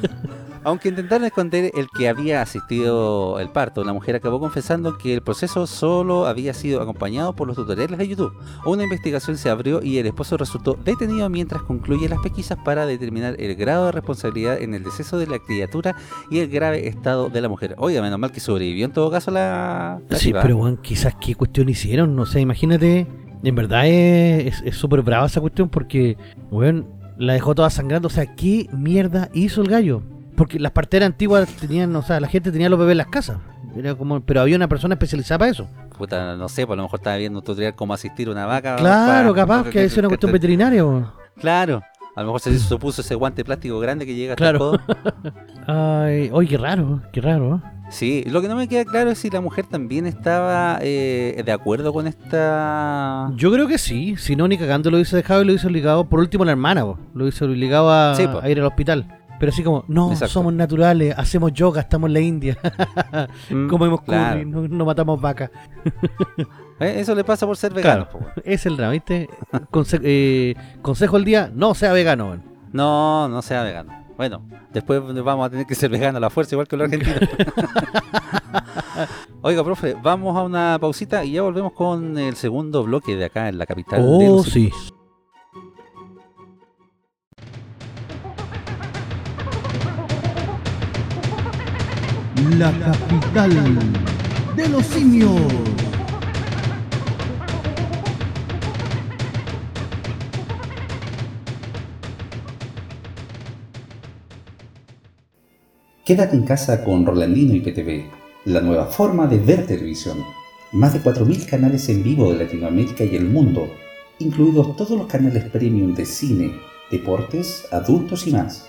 Aunque intentaron esconder el que había asistido el parto, la mujer acabó confesando que el proceso solo había sido acompañado por los tutoriales de YouTube. Una investigación se abrió y el esposo resultó detenido mientras concluye las pesquisas para determinar el grado de responsabilidad en el deceso de la criatura y el grave estado de la mujer. Oiga, menos mal que sobrevivió en todo caso la... la Sí, pero weón, quizás qué cuestión hicieron, no sé, imagínate. En verdad es es- es súper brava esa cuestión porque, weón, la dejó toda sangrando. O sea, ¿qué mierda hizo el gallo? Porque las parteras antiguas tenían, o sea, la gente tenía los bebés en las casas. Era como, pero había una persona especializada para eso. Puta, no sé, pues a lo mejor estaba viendo un tutorial cómo asistir a una vaca. Claro, para- capaz que es una cuestión veterinaria, weón. Claro. A lo mejor se hizo- se puso ese guante plástico grande que llega hasta Claro. el. Ay, oye, qué raro, qué raro. Sí, lo que no me queda claro es si la mujer también estaba eh, de acuerdo con esta... Yo creo que sí, si no, ni cagando lo hubiese dejado y lo hubiese obligado, por último la hermana, po. lo hubiese obligado a, Sí, a ir al hospital. Pero así como, no, Exacto. somos naturales, hacemos yoga, estamos en la India, Mm, comemos claro. curry, no, no matamos vacas. Eh, Eso le pasa por ser vegano. Claro. Es el drama, ¿viste? Conse- eh, consejo del día, no sea vegano. No, no sea vegano. Bueno, después vamos a tener que ser vegano a la fuerza, igual que los argentinos. Oiga, profe, vamos a una pausita y ya volvemos con el segundo bloque de acá en la capital. de Oh, los sí. la capital de los simios. Quédate en casa con Rolandino y PTV, la nueva forma de ver televisión. Más de 4.000 canales en vivo de Latinoamérica y el mundo, incluidos todos los canales premium de cine, deportes, adultos y más.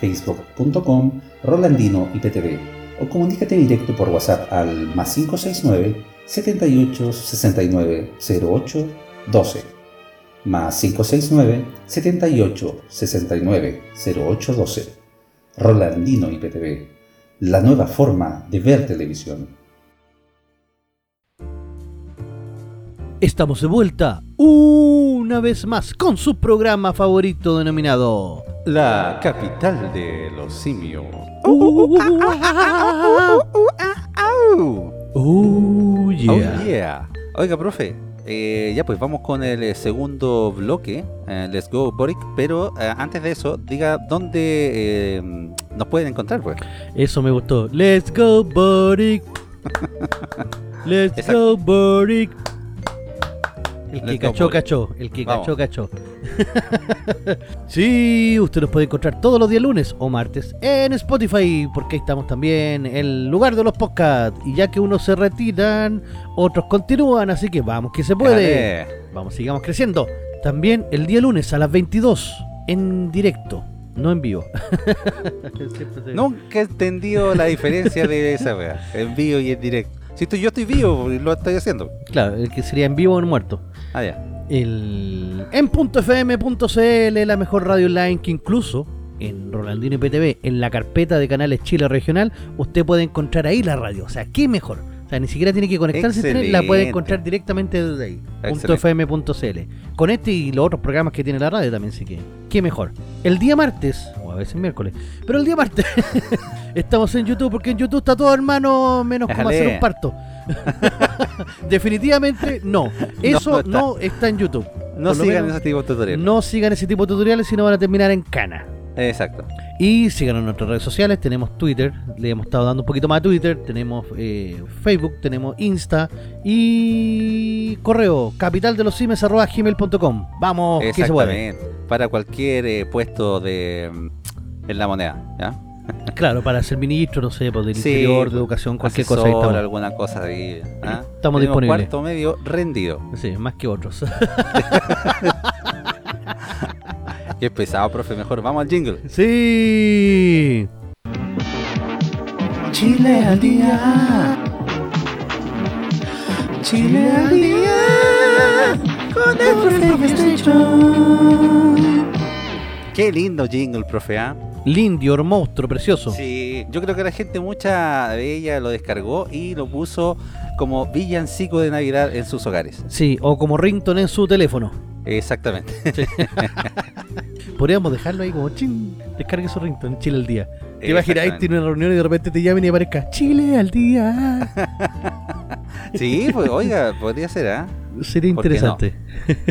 www.facebook.com Rolandino IPTV o comunícate directo por WhatsApp al más 569 78 69 08 12 más 569 78 69 08 12 Rolandino IPTV la nueva forma de ver televisión. Estamos de vuelta una vez más con su programa favorito denominado La capital de los simios. Oh yeah. Oh. Oiga, profe, eh, ya pues vamos con el eh, segundo bloque, eh, Let's Go Boric, pero eh, antes de eso, diga dónde eh, nos pueden encontrar, pues. Eso me gustó. Let's go, Boric. Let's Exacto. go, Boric. El que cachó, cachó. El que Vamos. cachó, cachó. sí, usted nos puede encontrar todos los días lunes o martes en Spotify, porque ahí estamos también, el lugar de los podcasts. Y ya que unos se retiran, otros continúan, así que vamos que se puede. Dale. Vamos, sigamos creciendo. También el día lunes a las 22, en directo, no en vivo. Nunca he entendido la diferencia de esa wea, en vivo y en directo. Si estoy, yo estoy vivo y lo estoy haciendo. Claro, el que sería en vivo o en muerto. Ah, ya. El, en .fm.cl, la mejor radio online que incluso en Rolandino IPTV, en la carpeta de canales Chile Regional, usted puede encontrar ahí la radio. O sea, ¿qué mejor? O sea, ni siquiera tiene que conectarse la puede encontrar directamente desde ahí. .fm.cl. Con este y los otros programas que tiene la radio también, sí que. ¿Qué mejor? El día martes, o a veces miércoles, pero el día martes estamos en YouTube porque en YouTube está todo hermano menos como hacer un parto. Definitivamente no. Eso está. no está en YouTube. No sigan menos, ese tipo de tutoriales. No sigan ese tipo de tutoriales si no van a terminar en cana. Exacto. Y síganos en nuestras redes sociales. Tenemos Twitter, le hemos estado dando un poquito más a Twitter. Tenemos eh, Facebook, tenemos Insta y correo capitaldeloscimes.gmail.com. Vamos, que se. Exactamente. Para cualquier eh, puesto de mm, en la moneda, ¿ya? Claro, para ser ministro, no sé, pues, del Sí, interior, de educación, cualquier cosa. ahí estamos. alguna cosa ahí. ¿ah? Estamos Tenemos disponibles. cuarto medio rendido. Sí, más que otros. Qué pesado, profe. Mejor vamos al jingle. sí. Chile al día. Chile al día. Con el Qué lindo jingle, profe. ¿ah? Lindior, monstruo, precioso. Sí, yo creo que la gente, mucha de ella lo descargó y lo puso como villancico de Navidad en sus hogares. Sí, o como ringtone en su teléfono. Exactamente. Podríamos dejarlo ahí como ching, descargue su ringtone, Chile al día. Te imaginas, tiene una reunión y de repente te llaman y aparezca Chile al día. Sí, pues oiga, podría ser, ¿ah? Sería ¿Por qué no? interesante.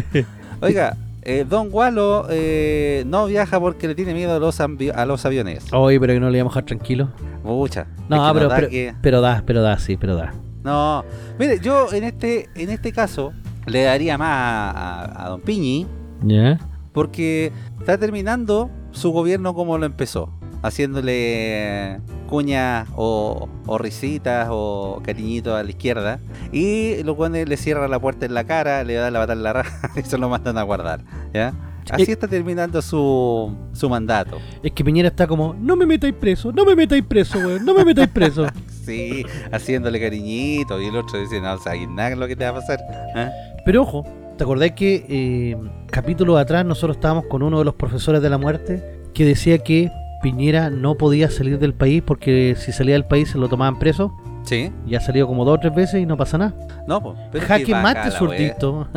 Oiga, eh, Don Walo eh, no viaja porque le tiene miedo a los, ambi- a los aviones. Oye, pero que no le íbamos a dejar tranquilo. Mucha. No, Es que pero, da pero, que- pero da, pero da, sí, pero da. No, mire, yo en este, en este caso le daría más a, a- a Don Piñi ¿Ya? porque está terminando su gobierno como lo empezó, haciéndole cuñas o, o risitas o cariñitos a la izquierda y los cuales le cierran la puerta en la cara, le dan la patada en la raja y se lo mandan a guardar, ¿ya? Así está terminando su, su mandato. Es que Piñera está como, no me metáis preso, no me metáis preso, weón, no me metáis preso. Sí, haciéndole cariñito y el otro dice, no sabes nada lo que te va a pasar. ¿ah? Pero ojo, ¿te acordás que eh, capítulos atrás nosotros estábamos con uno de los profesores de la muerte que decía que Piñera no podía salir del país porque si salía del país se lo tomaban preso? Sí, Ya ha salido como dos o tres veces y no pasa nada. no, pues. Jaque acá mate la zurdito.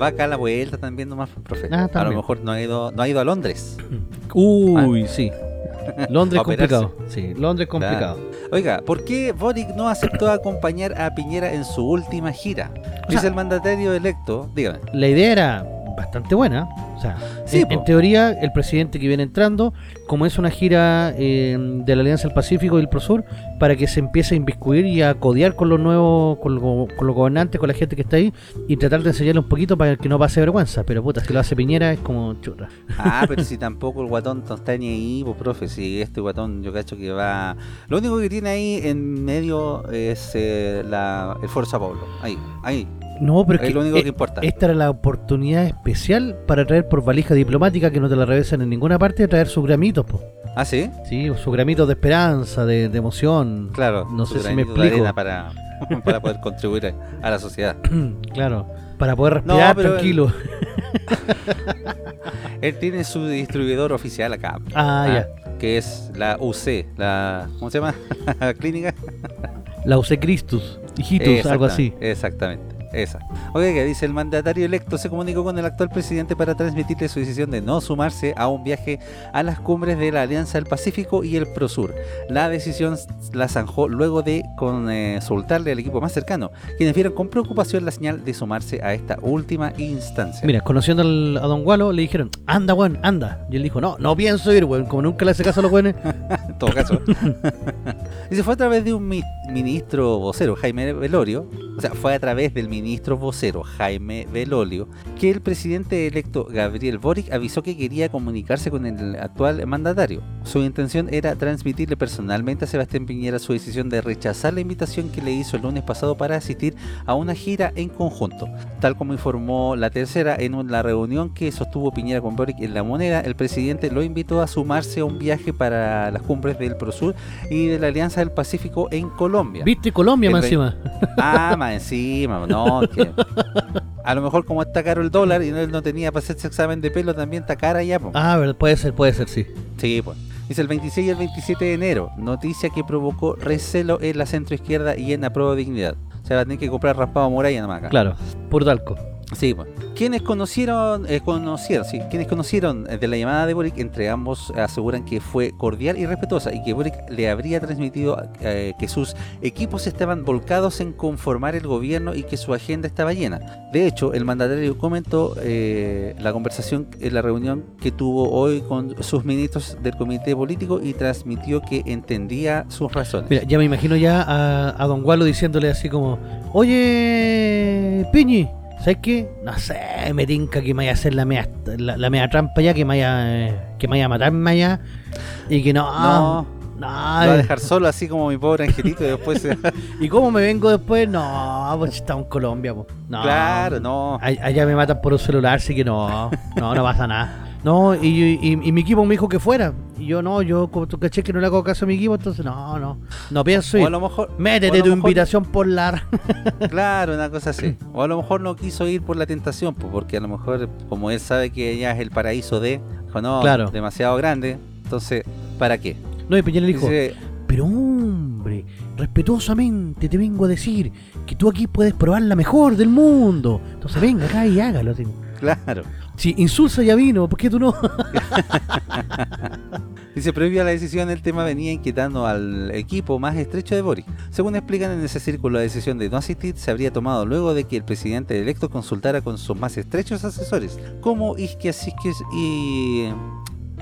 Va acá a la vuelta también nomás, profe. Ah, a lo mejor no ha ido, no ha ido a Londres. Uy, sí. Londres complicado. Sí, Londres complicado. Oiga, ¿por qué Boric no aceptó acompañar a Piñera en su última gira? Dice el mandatario electo, dígame. La idea era bastante buena. O sea, Sí, en, teoría, el presidente que viene entrando, como es una gira eh, de la Alianza del Pacífico y el Prosur, para que se empiece a inviscuir y a codear con los nuevos, con, lo- con los gobernantes, con la gente que está ahí, y tratar de enseñarle un poquito para que no pase vergüenza. Pero puta, si lo hace Piñera es como churra. Ah, pero si tampoco el guatón no está ni ahí, pues profe, si este guatón yo cacho que va... Lo único que tiene ahí en medio es eh, la, el Fuerza Pablo, ahí, ahí, No, pero es, es que lo único que importa. esta era la oportunidad especial para traer por valija diplomática que no te la revesan en ninguna parte, traer sus gramitos, po. Ah, sí, Sí, sus gramitos de esperanza, de, de emoción. claro. No sé si me de explico. arena Para, para poder contribuir a, la sociedad. claro, para poder No, respirar pero tranquilo. Él tiene su distribuidor oficial acá. Ah, ya. Que es la UC, la... ¿Cómo se llama? clínica. La usé Christus, hijitus, algo así. Exactamente, esa. Oiga, dice el mandatario electo se comunicó con el actual presidente para transmitirle su decisión de no sumarse a un viaje a las cumbres de la Alianza del Pacífico y el Prosur. La decisión la zanjó luego de consultarle al equipo más cercano, quienes vieron con preocupación la señal de sumarse a esta última instancia. Mira, conociendo al- a Don Gualo, le dijeron, anda, weón, anda. Y él dijo, no, no pienso ir, weón. Como nunca le hace caso a los weones. en todo caso. y se fue a través de un mi- ministro vocero, Jaime Velorio, o sea, fue a través del ministro vocero, Jaime Velorio, que el presidente electo Gabriel Boric avisó que quería comunicarse con el actual mandatario. Su intención era transmitirle personalmente a Sebastián Piñera su decisión de rechazar la invitación que le hizo el lunes pasado para asistir a una gira en conjunto. Tal como informó la tercera en la reunión que sostuvo Piñera con Boric en La Moneda, el presidente lo invitó a sumarse a un viaje para las cumbres del Prosur y de la Alianza del Pacífico en Colombia. ¿Viste Colombia El más rey- encima? Ah, más encima, no, que a lo mejor como está caro el dólar y él no tenía para hacerse examen de pelo, también está cara ya, po. Ah, puede ser, puede ser, sí. Sí, pues. Dice el 26 y el 27 de enero, noticia que provocó recelo en la centroizquierda y en la prueba de dignidad. O sea, va a tener que comprar raspado muralla nomás acá. Claro, por talco. Sí, pues. Quienes conocieron, eh, conocieron, sí, quienes conocieron eh, de la llamada de Boric, entre ambos aseguran que fue cordial y respetuosa y que Boric le habría transmitido eh, que sus equipos estaban volcados en conformar el gobierno y que su agenda estaba llena. De hecho, el mandatario comentó eh, la conversación en la reunión que tuvo hoy con sus ministros del comité político y transmitió que entendía sus razones. Mira, ya me imagino ya a, a Don Gualo diciéndole así como, oye, Piñi, ¿sabes qué? No sé, me tinca que me vaya a hacer la mea, la, la mea trampa ya, que me vaya, eh, que me vaya a matarme allá y que no, no, no, va a dejar solo así como mi pobre angelito y después... se- ¿Y cómo me vengo después? No, pues estamos en Colombia, pues. No. Claro, no. Allá me matan por un celular, así que no, no, no pasa nada. No, y, y- y mi equipo me dijo que fuera. Y yo no, yo como tú caché que no le hago caso a mi equipo, entonces no, no. No pienso O ir. a lo mejor... Métete lo tu mejor- invitación por la... Claro, una cosa así. O a lo mejor no quiso ir por la tentación, pues, porque a lo mejor, como él sabe que ya es el paraíso de, dijo, no, Claro. demasiado grande, entonces, ¿para qué? No, y Piñera le dijo, Dice, pero hombre, respetuosamente te vengo a decir que tú aquí puedes probar la mejor del mundo. Entonces venga acá y hágalo. así. claro. Si Insulsa ya vino, ¿por qué tú no? Dice, previo a la decisión, el tema venía inquietando al equipo más estrecho de Boric. Según explican en ese círculo, la decisión de no asistir se habría tomado luego de que el presidente electo consultara con sus más estrechos asesores, como Isquia Siskis y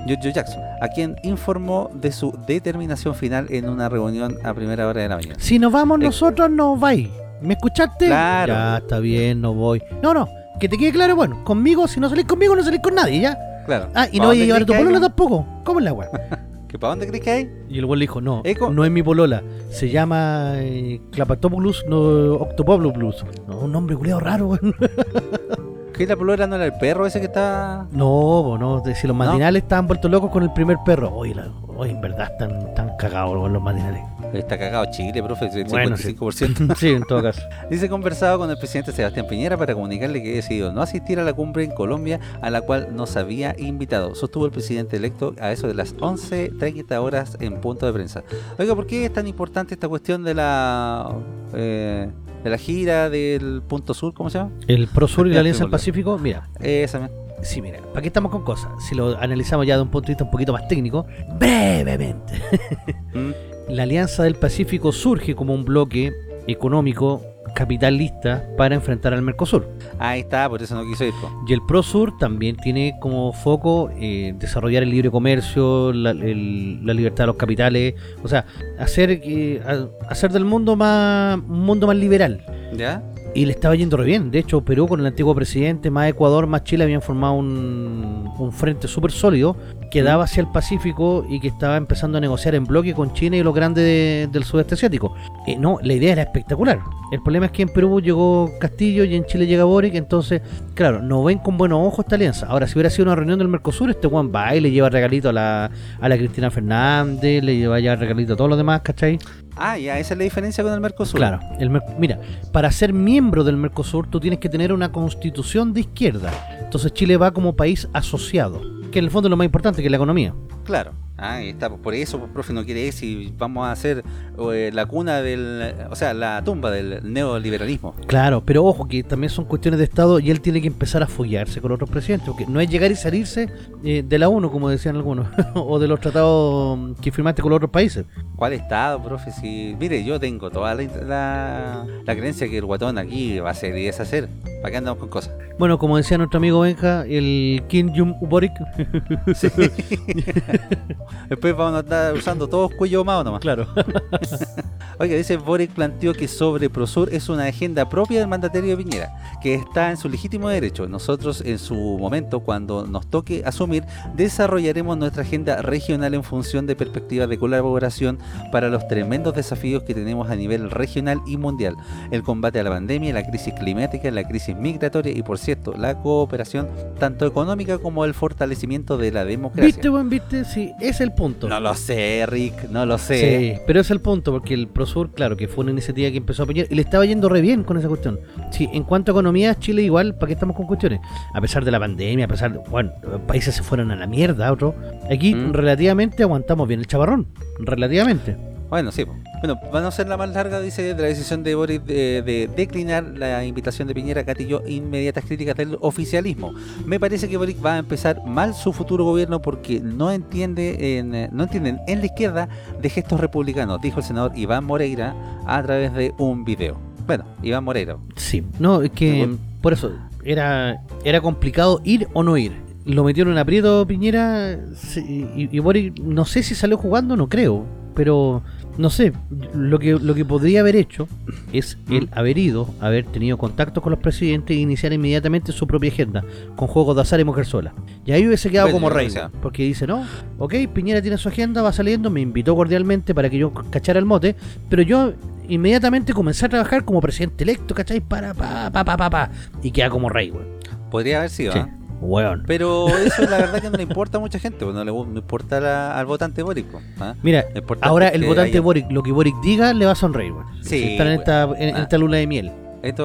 Giorgio Jackson, a quien informó de su determinación final en una reunión a primera hora de la mañana. Si nos vamos Eh, nosotros, no vais. ¿Me escuchaste? Claro. Ya, está bien, no voy. No, no, que te quede claro, bueno, conmigo, si no salís conmigo, no salís con nadie, ¿ya? Claro. Ah, y ¿Pa' no voy a llevar a tu polola hay? tampoco. ¿Cómo es la weá? ¿Que para dónde crees que hay? Y el weón le dijo, no, Eco. no es mi polola. Se llama eh, Clapatopoulos, no Octopopoulos. No, un nombre culiado raro, weón. ¿Que la polola no era el perro ese que está...? No, no, si los ¿No? matinales estaban vueltos locos con el primer perro. Oye, la- oye, en verdad están, están cagados los matinales. Está cagado Chile, profe, el Bueno, 55%. sí, en todo caso. Dice conversado con el presidente Sebastián Piñera para comunicarle que ha decidido no asistir a la cumbre en Colombia a la cual nos había invitado. Sostuvo el presidente electo a eso de las 11.30 horas en punto de prensa. Oiga, ¿por qué es tan importante esta cuestión de la eh, de la gira del punto sur? ¿Cómo se llama? El Prosur y la Alianza del. Pacífico, mira, Esa, Sí, mira, ¿para qué estamos con cosas? Si lo analizamos ya de un punto de vista un poquito más técnico, brevemente. ¿Mm? La Alianza del Pacífico surge como un bloque económico capitalista para enfrentar al Mercosur. Ahí está, por eso no quiso ir. po. Y el ProSur también tiene como foco eh, desarrollar el libre comercio, la, el- la libertad de los capitales, o sea, hacer, que- a- hacer del mundo más un mundo más liberal. ¿Ya? Y le estaba yendo re bien. De hecho, Perú con el antiguo presidente, más Ecuador, más Chile habían formado un, un frente súper sólido que daba hacia el Pacífico y que estaba empezando a negociar en bloque con China y los grandes de- del sudeste asiático. Eh, no, la idea era espectacular. El problema es que en Perú llegó Castillo y en Chile llega Boric, entonces, claro, no ven con buenos ojos esta alianza. Ahora, si hubiera sido una reunión del Mercosur, este Juan va y le lleva regalito a la, a la Cristina Fernández, le lleva ya regalito a todos los demás, ¿cachai? Ah, ya, esa es la diferencia con el Mercosur. Claro, el Mer- mira, para ser miembro del Mercosur tú tienes que tener una constitución de izquierda. Entonces Chile va como país asociado, que en el fondo es lo más importante, que es la economía. Claro. Ah, ahí está. Por eso, pues, profe, no quiere ir si vamos a hacer eh, la cuna del. O sea, la tumba del neoliberalismo. Claro, pero ojo que también son cuestiones de Estado y él tiene que empezar a follarse con otros presidentes, porque no es llegar y salirse eh, de la ONU, como decían algunos, o de los tratados que firmaste con los otros países. ¿Cuál estado, profe? Si, mire, yo tengo toda la, la, la creencia que el guatón aquí va a hacer y deshacer. ¿Para qué andamos con cosas? Bueno, como decía nuestro amigo Benja, el Kim Jong-Boric, Después vamos a estar usando todos cuello mao nomás. claro, Oiga, dice Boric planteó que sobre Prosur es una agenda propia del mandatario de Piñera, que está en su legítimo derecho. Nosotros en su momento, cuando nos toque asumir, desarrollaremos nuestra agenda regional en función de perspectivas de colaboración para los tremendos desafíos que tenemos a nivel regional y mundial. El combate a la pandemia, la crisis climática, la crisis migratoria y por cierto, la cooperación tanto económica como el fortalecimiento de la democracia. ¿viste, buen viste? Sí, ese es el punto. No lo sé, Rick, no lo sé. Sí, pero es el punto, porque el Prosur, claro, que fue una iniciativa que empezó a apoyar y le estaba yendo re bien con esa cuestión. Sí, en cuanto a economía, Chile igual, ¿para qué estamos con cuestiones? A pesar de la pandemia, a pesar de, bueno, los países se fueron a la mierda, otro. Aquí Mm. relativamente aguantamos bien el chavarrón, relativamente. Bueno, sí. Bueno, van a ser la más larga, dice, de la decisión de Boris de, de declinar la invitación de Piñera gatilló inmediatas críticas del oficialismo. Me parece que Boric va a empezar mal su futuro gobierno porque no entiende en, eh, no entienden en la izquierda de gestos republicanos, dijo el senador Iván Moreira a través de un video. Bueno, Iván Moreira. Sí, no, es que por eso era, era complicado ir o no ir. Lo metieron en aprieto Piñera y Boric, no sé si salió jugando, no creo, pero no sé, lo que, lo que podría haber hecho es el haber ido, haber tenido contacto con los presidentes e iniciar inmediatamente su propia agenda, con juegos de azar y mujer sola. Y ahí hubiese quedado como rey, porque dice, no, ok, Piñera tiene su agenda, va saliendo, me invitó cordialmente para que yo cachara el mote, pero yo inmediatamente comencé a trabajar como presidente electo, ¿cachai? Para, pa, pa, pa, pa, pa. Y queda como rey, weón. Podría haber sido, Sí, ¿ah? Weón. Pero eso la verdad que no le importa a mucha gente, pues no le no importa la- al votante Boric. po, ¿ah? Mira, ahora el votante haya- Boric, lo que Boric diga, le va a sonreír, weón. Sí, Si están en esta, en, Ah. esta luna de miel.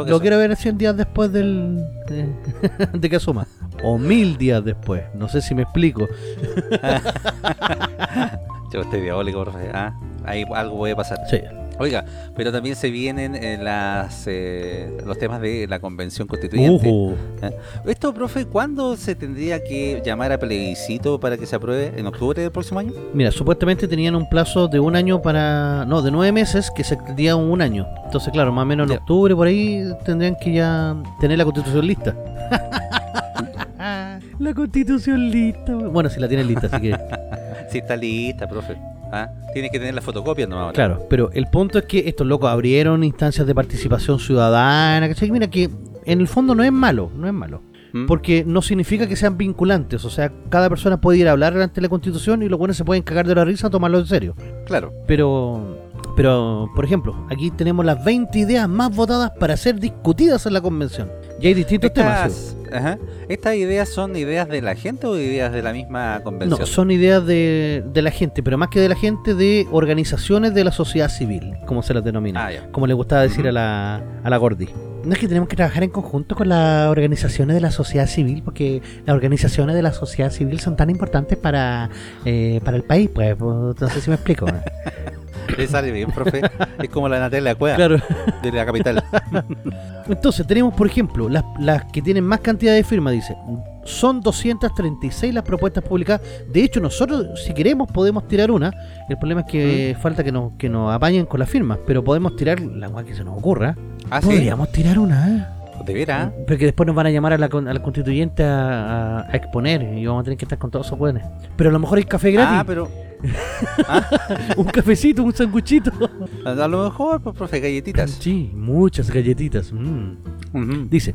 Lo quiero ver 100 días después del de, de que asuma. O mil días después. No sé si me explico. Yo estoy diabólico, profe. Ah, ahí algo puede pasar. Sí. Oiga, pero también se vienen eh, las, eh, los temas de la convención constituyente. Ujú. Esto, profe, ¿cuándo se tendría que llamar a plebiscito para que se apruebe? ¿En octubre del próximo año? Mira, supuestamente tenían un plazo de un año para. No, de nueve meses que se extendía un año. Entonces, claro, más o menos en octubre por ahí tendrían que ya tener la constitución lista. la constitución lista. Bueno, si la tienen lista, así que. Sí, está lista, profe. Ah, Tienes que tener la fotocopia nomás. Claro, pero el punto es que estos locos abrieron instancias de participación ciudadana, ¿cachai? Mira que en el fondo no es malo, no es malo. ¿Mm? Porque no significa que sean vinculantes, o sea, cada persona puede ir a hablar ante la constitución y los buenos se pueden cagar de la risa a tomarlo en serio. Claro. Pero, pero, por ejemplo, aquí tenemos las 20 ideas más votadas para ser discutidas en la convención. Y hay distintos temas. ¿sí? Estas, ajá, ¿Estas ideas son ideas de la gente o ideas de la misma convención? No, son ideas de, de la gente, pero más que de la gente, de organizaciones de la sociedad civil, como se las denomina. Ah, como le gustaba decir a la, a la Gordi. No es que tenemos que trabajar en conjunto con las organizaciones de la sociedad civil, porque las organizaciones de la sociedad civil son tan importantes para, eh, para el país, pues, pues, no sé si me explico. Le sale bien, profe. es como la Natalia Cueva claro. de la capital. Entonces, tenemos, por ejemplo, las, las que tienen más cantidad de firmas, dice son 236 las propuestas publicadas. De hecho, nosotros, si queremos, podemos tirar una. El problema es que falta que nos, que nos apañen con las firmas, pero podemos tirar la weá que se nos ocurra. Ah, sí. Podríamos tirar una, ¿eh? De veras. Porque después nos van a llamar a la, a la constituyente a, a- a exponer y vamos a tener que estar con todos esos buenos. Pero a lo mejor hay café gratis. Ah, pero. Un cafecito, un sanguchito. A lo mejor, pues, profe, galletitas. Sí, muchas galletitas. mm. Dice,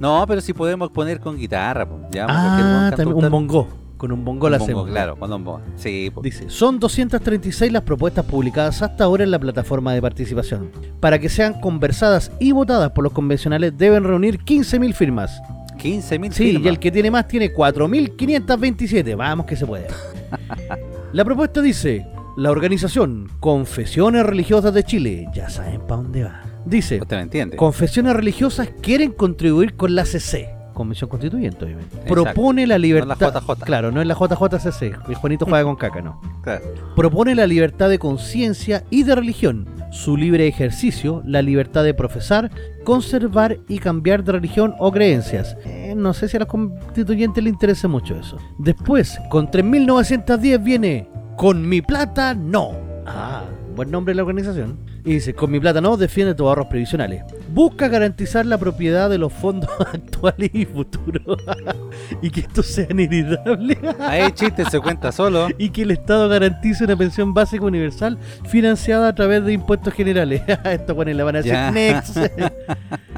No, pero si podemos poner con guitarra, pues. Ya, ah, también un bongo. Con un bongo la Un bongo, hacemos. Claro, con un bongo. Sí, pues. Dice, son 236 las propuestas publicadas hasta ahora en la plataforma de participación. Para que sean conversadas y votadas por los convencionales deben reunir 15.000 firmas. 15.000 Sí, firmas. y el que tiene más tiene 4.527. Vamos que se puede. La propuesta dice, la organización Confesiones Religiosas de Chile, ya saben para dónde va. Dice, Usted me entiende. confesiones religiosas quieren contribuir con la CC. Convención Constituyente, obviamente. Exacto. Propone la libertad. la JJ. Claro, no es la JJCC. Juanito juega con caca, no. Claro. Propone la libertad de conciencia y de religión, su libre ejercicio, la libertad de profesar, conservar y cambiar de religión o creencias. Eh, no sé si a los constituyentes les interesa mucho eso. Después, con 3.910 viene Con mi plata no. Ah, buen nombre de la organización. Y dice, con mi plata no, defiende tus ahorros previsionales. Busca garantizar la propiedad de los fondos actuales y futuros. y que estos sean inheritables. Ahí chiste se cuenta solo. y que el Estado garantice una pensión básica universal financiada a través de impuestos generales. Esto bueno, le van a decir next.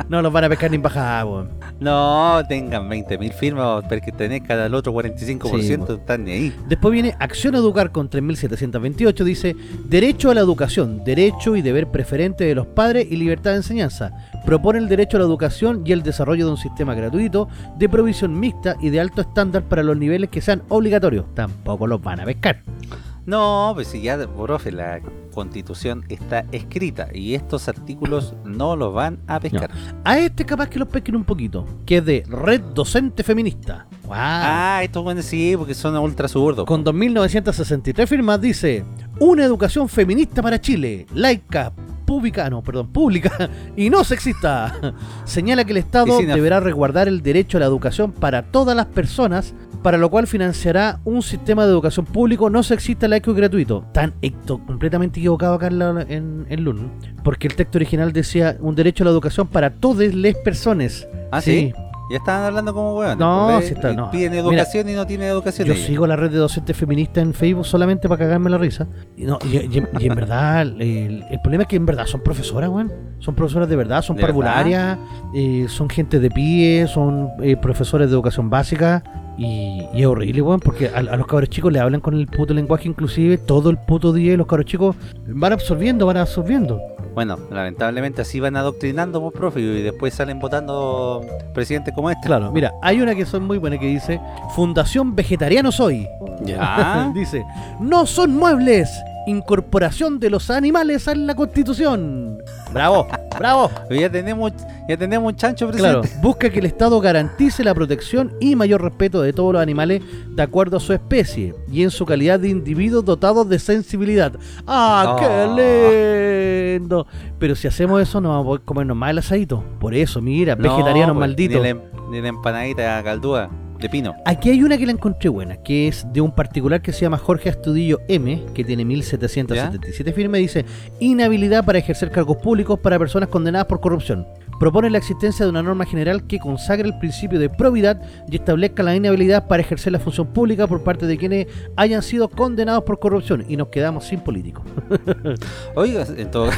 no los van a pescar ni en bajada. No, tengan 20.000 firmas porque tenés cada el otro 45%, Sí, están ni ahí. Después viene Acción Educar con 3.728. Dice: Derecho a la educación, derecho y deber preferente de los padres y libertad de enseñanza. Propone el derecho a la educación y el desarrollo de un sistema gratuito de provisión mixta y de alto estándar para los niveles que sean obligatorios. Tampoco los van a pescar. No, pues si ya, profe, la constitución está escrita y estos artículos no los van a pescar. A este capaz que los pesquen un poquito, que es de Red Docente Feminista. ¡Wow! Ah, estos buenos sí, porque son ultra zurdos. Con 2.963 firmas dice Una educación feminista para Chile, laica, pública, no, perdón, pública y no sexista. Señala que el Estado deberá resguardar el derecho a la educación para todas las personas, para lo cual financiará un sistema de educación público no sexista, laico y gratuito. Tan completamente equivocado acá en, la- en, en LUN, porque el texto original decía un derecho a la educación para todas las personas. Ah, sí. Ya estaban hablando como hueones. No, sí está- no. Piden educación y no tienen educación. Yo sigo la red de docentes feministas en Facebook solamente para cagarme la risa. Y, no, y, y en- y en verdad, el, el problema es que en verdad son profesoras, weón. Son profesoras de verdad, son ¿De parvularias, eh, son gente de pie, son eh, profesores de educación básica. Y, y es horrible, weón, porque a, a los cabros chicos le hablan con el puto lenguaje inclusive todo el puto día y los cabros chicos van absorbiendo, van absorbiendo. Bueno, lamentablemente así van adoctrinando, pues, profe, y después salen votando presidentes como este. Claro, mira, hay una que son muy buena que dice Fundación Vegetariano Soy. Ya. Dice, no son muebles. Incorporación de los animales a la constitución. Bravo, bravo. Ya tenemos, ya tenemos un chancho Claro, presidente. busca que el Estado garantice la protección y mayor respeto de todos los animales de acuerdo a su especie y en su calidad de individuos dotados de sensibilidad. ¡Ah, qué lindo! Pero si hacemos eso, no vamos a poder comernos más el asadito. Por eso, mira, No, vegetarianos pues, malditos. Ni la, em- ni la empanadita caldúa de pino. Aquí hay una que la encontré buena, que es de un particular que se llama Jorge Astudillo M, que tiene 1777 firmas, y dice inhabilidad para ejercer cargos públicos para personas condenadas por corrupción. Propone la existencia de una norma general que consagre el principio de probidad y establezca la inhabilidad para ejercer la función pública por parte de quienes hayan sido condenados por corrupción y nos quedamos sin políticos. Oiga, en todo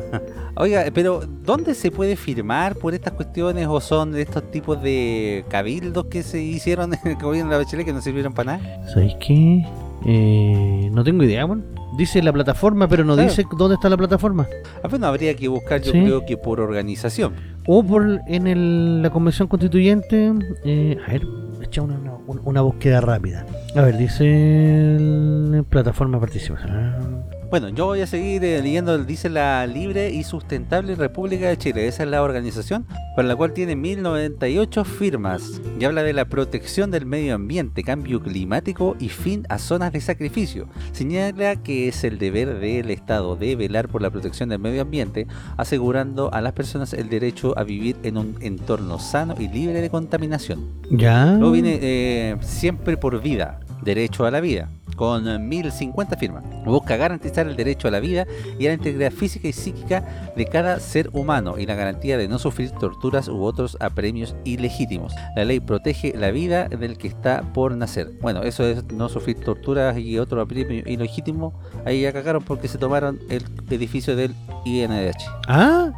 Oiga, pero ¿dónde se puede firmar por estas cuestiones o son de estos tipos de cabildos que se hicieron en el gobierno de la Bachelet que no sirvieron para nada? ¿Sabéis qué? Eh, no tengo idea, bueno. Dice la plataforma, pero no Claro. dice dónde está la plataforma. Ah, bueno, habría que buscar, yo Sí. creo que por organización. o por en el- la convención constituyente eh, a ver echa una, una, una búsqueda rápida a ver dice el- plataforma participación Bueno, yo voy a seguir eh, leyendo, dice la Libre y Sustentable República de Chile. Esa es la organización para la cual tiene 1098 firmas y habla de la protección del medio ambiente, cambio climático y fin a zonas de sacrificio. Señala que es el deber del Estado de velar por la protección del medio ambiente, asegurando a las personas el derecho a vivir en un entorno sano y libre de contaminación. Ya. Luego viene eh, siempre por vida, derecho a la vida, con 1050 firmas. Busca garantizar el derecho a la vida y a la integridad física y psíquica de cada ser humano y la garantía de no sufrir torturas u otros apremios ilegítimos. La ley protege la vida del que está por nacer. Bueno, eso es no sufrir torturas y otro apremio ilegítimo. Ahí ya cagaron porque se tomaron el edificio del INDH. Ah,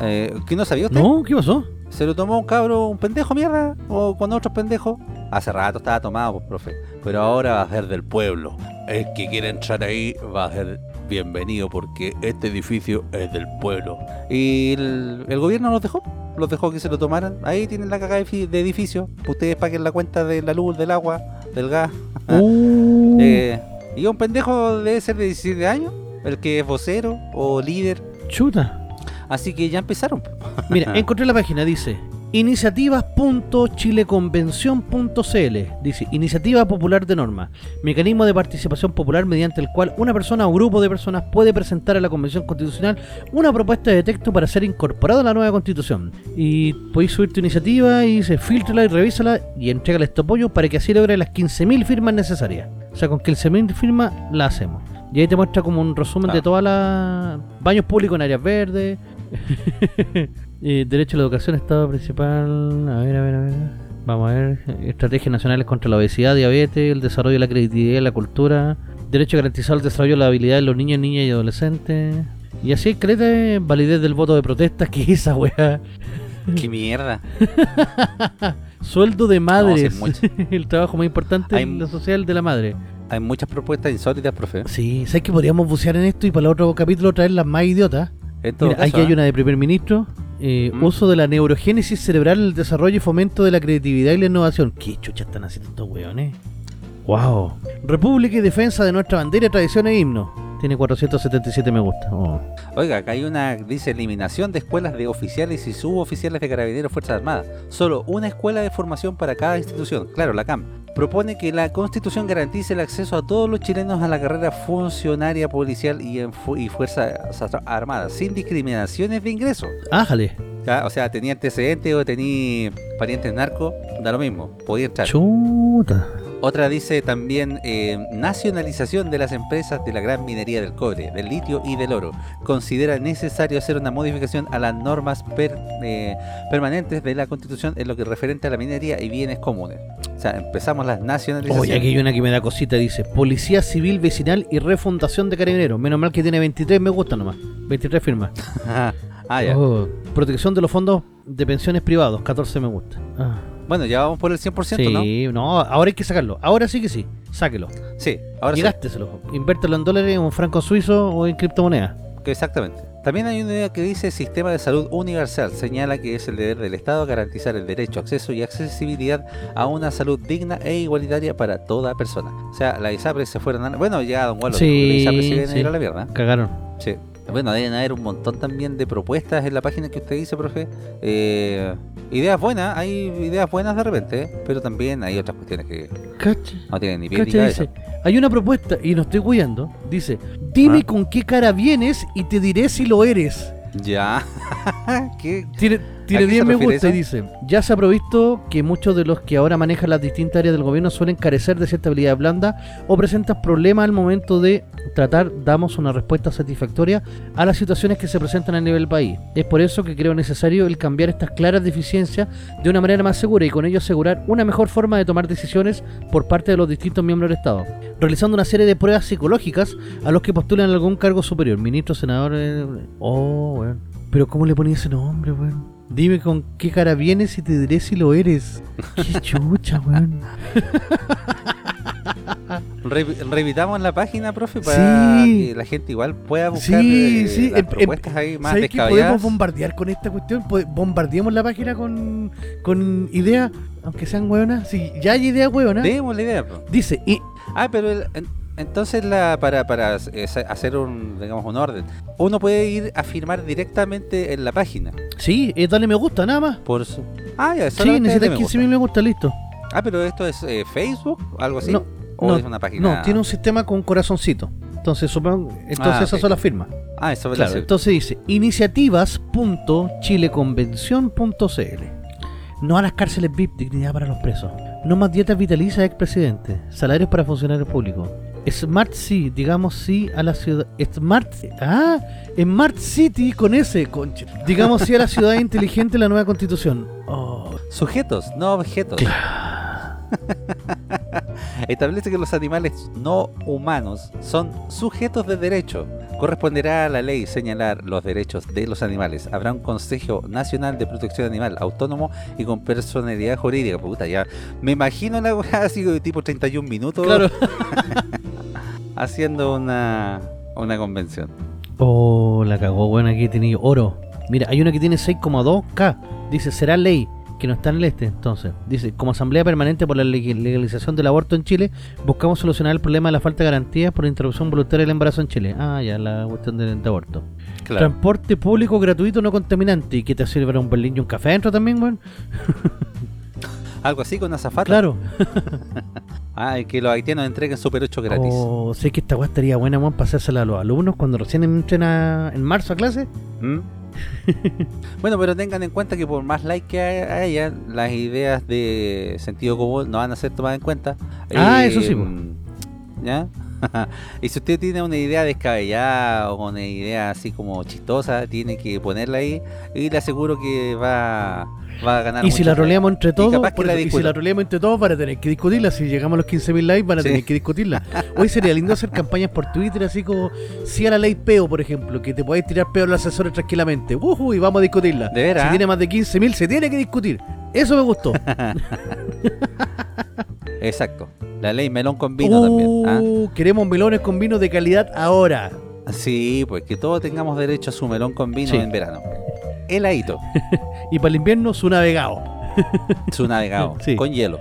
Eh, ¿Qué no sabía usted? no, ¿qué pasó? ¿Se lo tomó un cabro, un pendejo, mierda? ¿O con otros pendejos? Hace rato estaba tomado, pues, profe. Pero ahora va a ser del pueblo. El que quiera entrar ahí va a ser bienvenido porque este edificio es del pueblo. Y el, el gobierno los dejó. Los dejó que se lo tomaran. Ahí tienen la cagada de edificio. Ustedes paguen la cuenta de la luz, del agua, del gas. Uh, Eh, y un pendejo debe ser de 17 años. El que es vocero o líder. chuta. Así que ya empezaron. Mira, encontré la página, dice iniciativas.chileconvención.cl Dice, Iniciativa Popular de Norma, mecanismo de participación popular mediante el cual una persona o grupo de personas puede presentar a la Convención Constitucional una propuesta de texto para ser incorporado a la nueva Constitución. Y podéis subir tu iniciativa y se filtrala y revísala y entrégale este apoyo para que así logre las 15.000 firmas necesarias. O sea, con 15.000 firmas la hacemos. Y ahí te muestra como un resumen de todas las baños públicos en áreas verdes, eh, derecho a la educación, estado principal. A ver, a ver, a ver. Vamos a ver. Estrategias nacionales contra la obesidad, diabetes, el desarrollo de la creatividad y la cultura. Derecho a garantizar el desarrollo de la habilidad de los niños, niñas y adolescentes. Y así, cree validez del voto de protesta, que es esa weá. ¡Qué mierda! Sueldo de madres. el trabajo más importante Hay- en la social de la madre. Hay muchas propuestas insólitas, profe. Sí, ¿sabes que podríamos bucear en esto y para el otro capítulo traer las más idiotas? Mira, aquí hay ¿ah? una de primer ministro. eh, Mm. Uso de la neurogénesis cerebral, el desarrollo y fomento de la creatividad y la innovación. ¿Qué chucha están haciendo estos weones? ¡Wow! República y defensa de nuestra bandera, tradición e himno. Tiene 477 me gusta. Oh. Oiga, acá hay una, dice, eliminación de escuelas de oficiales y suboficiales de carabineros Fuerzas Armadas. Solo una escuela de formación para cada institución. Claro, la CAM. Propone que la Constitución garantice el acceso a todos los chilenos a la carrera funcionaria policial y, en fu- y Fuerzas Armadas, sin discriminaciones de ingreso. Ájale. O sea, tenía antecedentes o tenía parientes narcos, da lo mismo, podía entrar. Chuta. Otra dice también eh, nacionalización de las empresas de la gran minería del cobre, del litio y del oro. Considera necesario hacer una modificación a las normas per- eh, permanentes de la Constitución en lo que referente a la minería y bienes comunes. O sea, empezamos las nacionalizaciones. Oye, aquí hay una que me da cosita. Dice: Policía Civil Vecinal y Refundación de Carabineros. Menos mal que tiene 23 me gusta nomás. 23 firmas. ah, ya. Oh, Protección de los fondos de pensiones privados. 14 me gusta. Ah. Bueno, ya vamos por el 100%, ¿no? Sí, ¿no? ahora hay que sacarlo. Ahora sí que sí. Sáquelo. Sí, ahora sí. gásteselo. Invértelo en dólares, en un franco suizo o en criptomonedas. Exactamente. También hay una idea que dice Sistema de Salud Universal. Señala que es el deber del Estado garantizar el derecho, acceso y accesibilidad a una salud digna e igualitaria para toda persona. O sea, la ISAPRE se fueron a... Bueno, ya Don Wallo Sí, la ISAPRE se viene a sí. ir a la mierda. Cagaron. Sí. Bueno, deben haber un montón también de propuestas en la página que usted dice, profe. Eh, ideas buenas, hay ideas buenas de repente, ¿eh? pero también hay otras cuestiones que Cacha. no tienen ni pie ni Cacha cabeza. dice. Hay una propuesta, y no estoy cuidando. Dice: Dime Ah. con qué cara vienes y te diré si lo eres. Ya. ¿Qué? Tiene, tiene ¿A qué 10 se me gusta y dice, ya se ha provisto que muchos de los que ahora manejan las distintas áreas del gobierno suelen carecer de cierta habilidad blanda o presentan problemas al momento de tratar, damos una respuesta satisfactoria a las situaciones que se presentan a nivel país. Es por eso que creo necesario el cambiar estas claras deficiencias de una manera más segura y con ello asegurar una mejor forma de tomar decisiones por parte de los distintos miembros del Estado, realizando una serie de pruebas psicológicas a los que postulan algún cargo superior, ministro, senador... eh, Oh, weón. Pero ¿cómo le ponía ese nombre, weón? Dime con qué cara vienes y te diré si lo eres. Qué chucha, weón. Re- revisamos la página, profe, para Sí. que la gente igual pueda buscar Sí, eh, sí. las em- em- propuestas ahí más ¿Sabes que podemos bombardear con esta cuestión? Bombardeemos la página con, con ideas, aunque sean hueonas. Si ya hay ideas hueonas. Demos la idea, po. Dice, y, Ah, pero el- Entonces, la, para, para eh, hacer un, digamos, un orden, uno puede ir a firmar directamente en la página. Sí, eh, dale me gusta, nada más. Por su... Ah, ya, Sí, necesitas me 15.000 gusta. me gusta, listo. Ah, pero esto es eh, Facebook, algo así. No, ¿O no, es una página? No, tiene un sistema con corazoncito. Entonces, supongo, entonces Ah, esas ok. son las firmas. Ah, eso Claro, sí. entonces dice iniciativas.chileconvención.cl No a las cárceles VIP, dignidad para los presos. No más dietas vitalicias expresidente. Salarios para funcionarios públicos. Smart sí, digamos sí a la ciudad. Smart. Ah, Smart City con ese, conche. Digamos sí a la ciudad inteligente la nueva constitución. Oh, Sujetos, no objetos. Establece que los animales no humanos son sujetos de derecho. Corresponderá a la ley señalar los derechos de los animales. Habrá un Consejo Nacional de Protección Animal autónomo y con personalidad jurídica. Puta, ya. Me imagino la weá así de tipo 31 minutos claro. haciendo una, una convención. Oh, la cagó, bueno, aquí he tenido oro. Mira, hay una que tiene 6,2K. Dice, será ley, que no está en el este. Entonces, dice, como Asamblea Permanente por la leg- legalización del aborto en Chile, buscamos solucionar el problema de la falta de garantías por interrupción voluntaria del embarazo en Chile. Ah, ya, la cuestión del de aborto. Claro. Transporte público gratuito no contaminante. ¿Y que te sirve un berlín y un café adentro también, weón? Algo así con azafata. Claro. Ah, y que los haitianos entreguen Super 8 gratis. Oh, sé que esta weá estaría buena, weón, para hacérsela a los alumnos cuando recién entren a- en marzo a clase. ¿Mm? bueno, pero tengan en cuenta que por más like que hay- haya, las ideas de sentido común no van a ser tomadas en cuenta. Ah, eso sí, po. ¿Ya? y si usted tiene una idea descabellada o una idea así como chistosa, tiene que ponerla ahí y le aseguro que va, va a ganar. Y si la roleamos entre todos, por la y si la roleamos entre todos, van a tener que discutirla. Si llegamos a los 15.000 likes, van a Sí. tener que discutirla. Hoy sería lindo hacer campañas por Twitter, así como si a la ley peo, por ejemplo, que te podéis tirar peo a los asesores tranquilamente. Ujú, y vamos a discutirla. ¿De? Si tiene más de 15.000, se tiene que discutir. Eso me gustó. Exacto. La ley melón con vino también. ¿ah? Uh, Queremos melones con vino de calidad ahora. Sí, pues que todos tengamos derecho a su melón con vino Sí. en verano. Heladito, Y para el invierno, su navegado. su navegado, Sí. con hielo.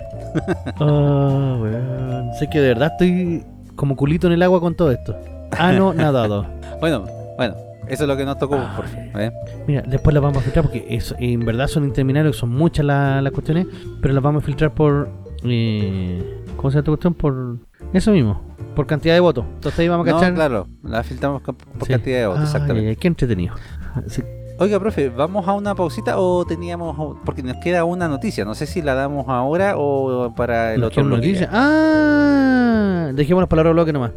Ah, weón. Sé que de verdad estoy como culito en el agua con todo esto. Ah, no, nadado. Bueno, bueno, eso es lo que nos tocó, por fin. ¿eh? Mira, después las vamos a filtrar porque eso, en verdad son interminables, son muchas la- las cuestiones, pero las vamos a filtrar por. Eh, ¿Cómo se llama esta cuestión? Por. Eso mismo, por cantidad de votos. Entonces ahí vamos a No, cachar. claro, la filtramos por Sí. cantidad de votos, Ah, exactamente. qué entretenido. Sí. Oiga, profe, ¿vamos a una pausita o teníamos.? Porque nos queda una noticia, no sé si la damos ahora o para el ¿Nos otro bloque. noticia? Ah, dejemos las palabras bloque nomás.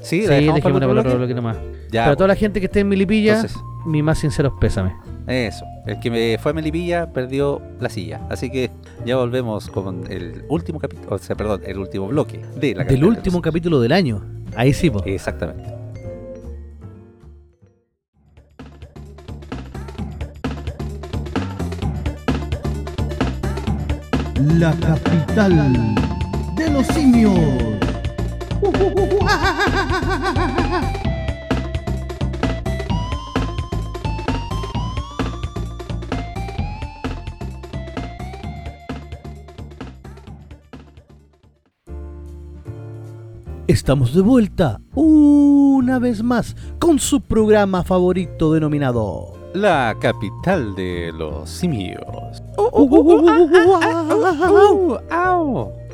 Sí, Sí, la dejamos para dejemos el las otro palabras bloque. bloque nomás. Ya, Para toda pues, la gente que esté en Milipilla, entonces, mi más sinceros pésame. eso. El que me fue a Melipilla perdió la silla. Así que ya volvemos con el último capítulo, o sea, perdón, el último bloque de la Del de último capítulo del año. Ahí sí, po. Exactamente. la capital de los simios. Estamos de vuelta una vez más con su programa favorito denominado La capital de los simios.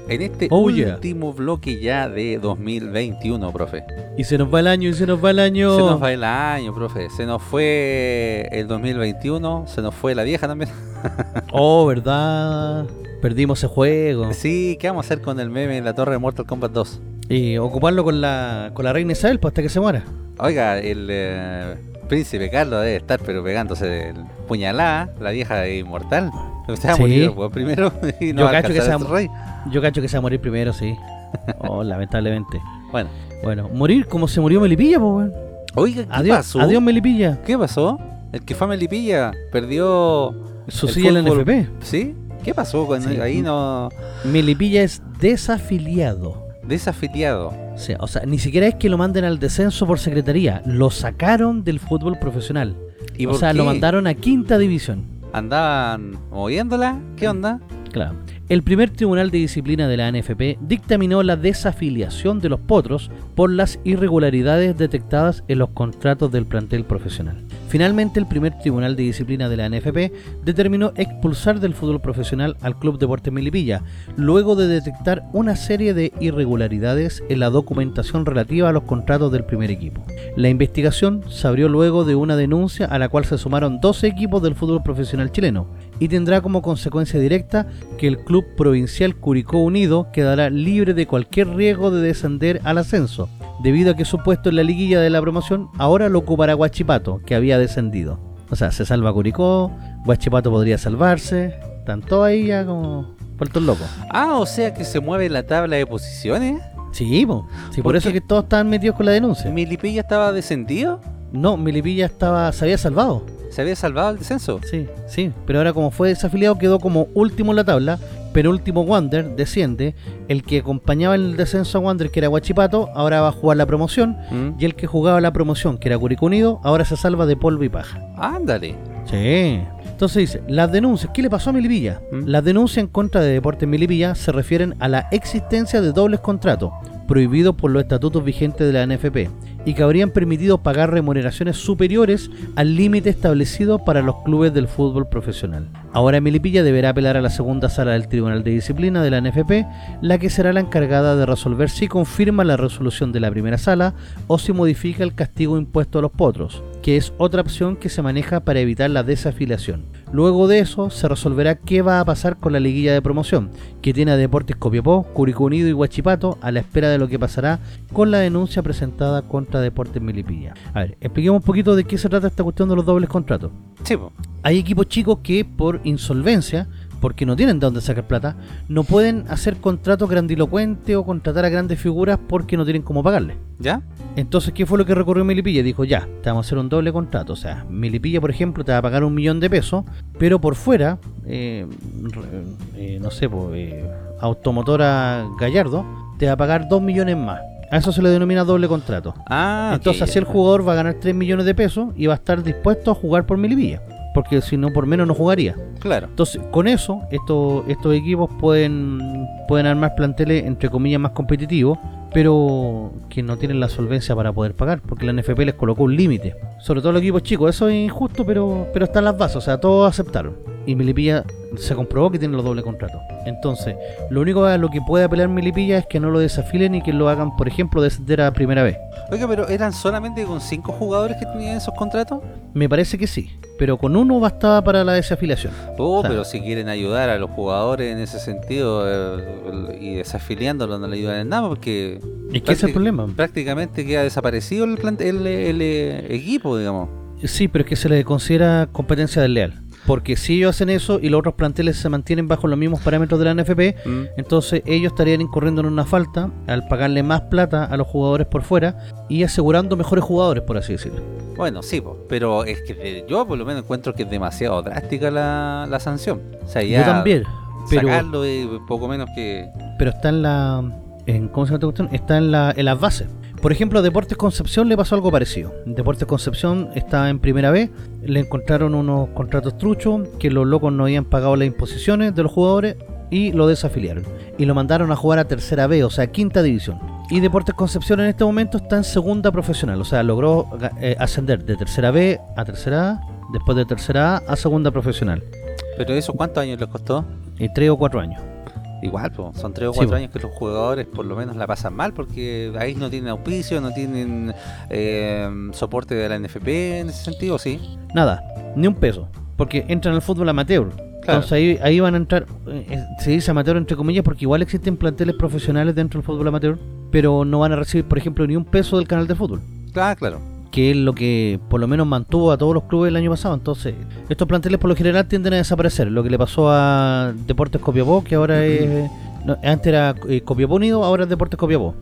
En este Oh, yeah. último bloque ya de 2021, profe. Y se nos va el año, y se nos va el año. Se nos va el año, profe. Se nos fue el 2021, se nos fue la vieja también. Oh, ¿verdad? Perdimos ese juego. Sí, ¿qué vamos a hacer con el meme en la torre de Mortal Kombat 2? Y ocuparlo con la, con la reina Isabel pues, hasta que se muera. Oiga, el eh, príncipe Carlos debe estar pero pegándose de puñalada, la vieja inmortal. Se va a Sí. morir pues, primero y no Yo va cacho que se va- rey. Yo cacho que se va a morir primero, sí. Oh, lamentablemente. Bueno, Bueno, morir como se murió Melipilla, pues, oiga, ¿qué Adiós, pasó? adiós Melipilla. ¿Qué pasó? El que fue a Melipilla perdió Su El silla en NFP. ¿Sí? ¿Qué pasó con Sí. ahí no Melipilla es desafiliado. Desafiliado? Sea, o sea, ni siquiera es que lo manden al descenso por secretaría. Lo sacaron del fútbol profesional. ¿Y o sea, lo mandaron a quinta división. ¿Andaban moviéndola? ¿Qué onda? Claro. El primer tribunal de disciplina de la NFP dictaminó la desafiliación de los potros por las irregularidades detectadas en los contratos del plantel profesional. Finalmente, el primer tribunal de disciplina de la NFP determinó expulsar del fútbol profesional al Club Deportes Milipilla, luego de detectar una serie de irregularidades en la documentación relativa a los contratos del primer equipo. La investigación se abrió luego de una denuncia a la cual se sumaron 12 equipos del fútbol profesional chileno y tendrá como consecuencia directa que el Club Provincial Curicó Unido quedará libre de cualquier riesgo de descender al ascenso debido a que su puesto en la liguilla de la promoción ahora lo ocupará Guachipato, que había descendido. O sea, se salva Curicó, Guachipato podría salvarse, tanto ahí ya como vueltos locos. Ah, o sea que se mueve la tabla de posiciones. Sí, po. sí por, ¿Por eso qué? que todos estaban metidos con la denuncia. ¿Milipilla estaba descendido? No, Milipilla estaba, se había salvado. ¿Se había salvado el descenso? Sí, sí, pero ahora como fue desafiliado quedó como último en la tabla, pero último Wander desciende, el que acompañaba el descenso a Wander que era Guachipato, ahora va a jugar la promoción, ¿Mm? y el que jugaba la promoción que era Curicó Unido, ahora se salva de polvo y paja. Ándale. Sí. Entonces dice, las denuncias, ¿qué le pasó a Milipilla? ¿Mm? Las denuncias en contra de Deportes Milipilla se refieren a la existencia de dobles contratos, prohibidos por los estatutos vigentes de la NFP, y que habrían permitido pagar remuneraciones superiores al límite establecido para los clubes del fútbol profesional. Ahora Milipilla deberá apelar a la segunda sala del Tribunal de Disciplina de la NFP, la que será la encargada de resolver si confirma la resolución de la primera sala o si modifica el castigo impuesto a los potros, que es otra opción que se maneja para evitar la desafiliación. Luego de eso se resolverá qué va a pasar con la liguilla de promoción, que tiene a Deportes Copiapó, Curicó Unido y Huachipato a la espera de lo que pasará con la denuncia presentada contra Deportes Melipilla. A ver, expliquemos un poquito de qué se trata esta cuestión de los dobles contratos. Sí, po. Hay equipos chicos que por insolvencia, porque no tienen de dónde sacar plata, no pueden hacer contratos grandilocuentes o contratar a grandes figuras porque no tienen cómo pagarle. ¿Ya? Entonces, ¿qué fue lo que recurrió Milipilla? Dijo, ya, te vamos a hacer un doble contrato. O sea, Milipilla, por ejemplo, te va a pagar un millón de pesos, pero por fuera, eh, eh, no sé, pues, eh, Automotora Gallardo, te va a pagar dos millones más. A eso se le denomina doble contrato. Ah, Entonces, así el jugador va a ganar 3 millones de pesos y va a estar dispuesto a jugar por Milipilla. Porque si no, por menos no jugaría. Claro. Entonces, con eso, estos, estos equipos pueden, pueden armar planteles, entre comillas, más competitivos, pero que no tienen la solvencia para poder pagar, porque la NFP les colocó un límite. Sobre todo los equipos chicos, eso es injusto, pero, pero están las bases, o sea, todos aceptaron. Y Milipilla se comprobó que tiene los dobles contratos. Entonces, lo único a lo que puede apelar Milipilla es que no lo desafilen y que lo hagan, por ejemplo, descender a primera vez. Oiga, pero ¿eran solamente con cinco jugadores que tenían esos contratos? Me parece que sí, pero con uno bastaba para la desafiliación. Oh, O sea, pero si quieren ayudar a los jugadores en ese sentido eh, y desafiliándolos no le ayudan en nada porque Que ese es el problema. prácticamente queda desaparecido el, el, el, eh, equipo, digamos. Sí, pero es que se le considera competencia desleal. Porque si ellos hacen eso y los otros planteles se mantienen bajo los mismos parámetros de la NFP, Mm. entonces ellos estarían incurriendo en una falta al pagarle más plata a los jugadores por fuera y asegurando mejores jugadores, por así decirlo. Bueno, sí, pero es que eh, yo por lo menos encuentro que es demasiado drástica la, la sanción. O sea, ya Yo también, pero, sacarlo es poco menos que... pero está en la... En, ¿Cómo se llama esta cuestión? Está en, la, en las bases. Por ejemplo, a Deportes Concepción le pasó algo parecido. Deportes Concepción está en primera vez, le encontraron unos contratos truchos que los locos no habían pagado las imposiciones de los jugadores y lo desafiliaron. Y lo mandaron a jugar a tercera B, o sea, quinta división. Y Deportes Concepción en este momento está en segunda profesional, o sea, logró eh, ascender de tercera B a tercera A, después de tercera A a segunda profesional. Pero eso, ¿cuántos años les costó? En tres o cuatro años. Igual, po, son tres o Sí, cuatro años que los jugadores por lo menos la pasan mal porque ahí no tienen auspicio, no tienen eh, soporte de la NFP en ese sentido, sí. Nada, ni un peso. Porque entran al fútbol amateur. Claro. Entonces ahí, ahí van a entrar, eh, eh, se dice amateur entre comillas, porque igual existen planteles profesionales dentro del fútbol amateur, pero no van a recibir, por ejemplo, ni un peso del canal de fútbol, Ah, claro. Que es lo que por lo menos mantuvo a todos los clubes el año pasado. Entonces, estos planteles por lo general tienden a desaparecer. Lo que le pasó a Deportes Copiapó, que ahora es. no, antes era eh, Copiapó Unido, ahora es Deportes Copiapó.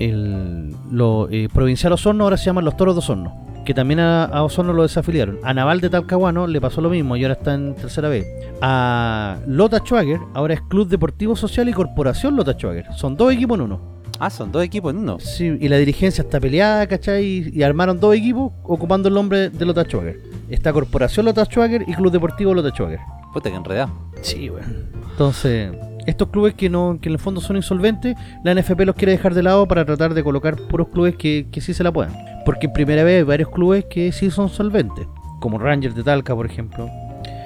El lo, eh, Provincial Osorno ahora se llaman los Toros de Osorno, que también a, a Osorno lo desafiliaron. A Naval de Talcahuano le pasó lo mismo y ahora está en tercera vez. A Lota Schwager ahora es Club Deportivo Social y Corporación Lota Schwager. Son dos equipos en uno. Ah, son dos equipos en uno. Sí, y la dirigencia está peleada, ¿cachai? Y, y armaron dos equipos ocupando el nombre de Lota Schwager. Está Corporación Lota Schwager y Club Deportivo Lota Schwager. Puta que enredado. Sí, bueno. Entonces, estos clubes que no que en el fondo son insolventes, la NFP los quiere dejar de lado para tratar de colocar puros clubes que, que sí se la puedan. Porque en primera vez hay varios clubes que sí son solventes, como Rangers de Talca, por ejemplo,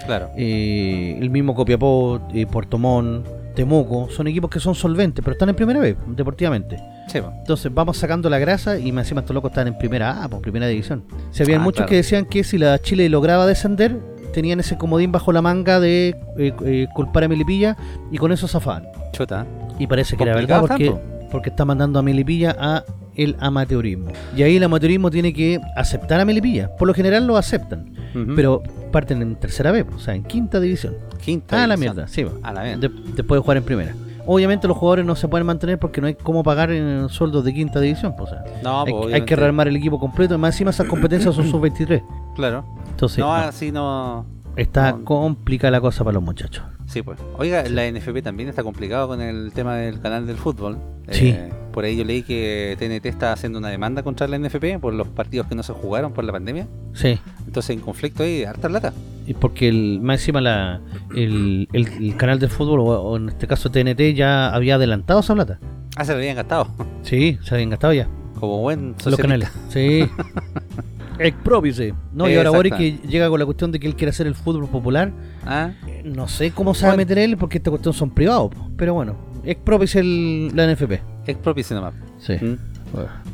Claro. eh, el mismo Copiapó, eh, Puerto Montt, Temuco, son equipos que son solventes, pero están en primera vez, deportivamente. Sí. Entonces vamos sacando la grasa y más encima estos locos están en primera A, pues primera división. Se habían Ah, muchos claro. que decían que si la Chile lograba descender, tenían ese comodín bajo la manga de eh, eh, culpar a Melipilla y con eso zafaban. Y parece que era verdad porque, porque está mandando a Melipilla a el amateurismo. Y ahí el amateurismo tiene que aceptar a Melipilla. Por lo general lo aceptan, pero parten en tercera vez, o sea, en quinta división. Quinta. Ah, la mierda, sí. A la mierda. De- después de jugar en primera. Obviamente los jugadores no se pueden mantener porque no hay cómo pagar en sueldos de quinta división. pues, o sea, No, hay, pues, hay que rearmar el equipo completo. y Más encima esas competencias son sub-23. Claro. Entonces, no, no, así no. está no. complicada la cosa para los muchachos. Sí, pues. Oiga, la NFP también está complicado con el tema del canal del fútbol. Sí. Eh, por ahí yo leí que TNT está haciendo una demanda contra la NFP por los partidos que no se jugaron por la pandemia. Sí. Entonces, en conflicto ahí, harta lata. Y porque el, más encima la, el, el- el canal del fútbol, o, o en este caso TNT, ya había adelantado esa plata. Ah, se lo habían gastado. Sí, se habían gastado ya. Como buen Los socialista. canales. Sí. Exprópice. No, y ahora Boris que llega con la cuestión de que él quiere hacer el fútbol popular. Ah, Eh, No sé cómo se va a meter él porque esta cuestión son privados. Pero bueno, exprópice el, la NFP. expropice nomás. Sí. Mm.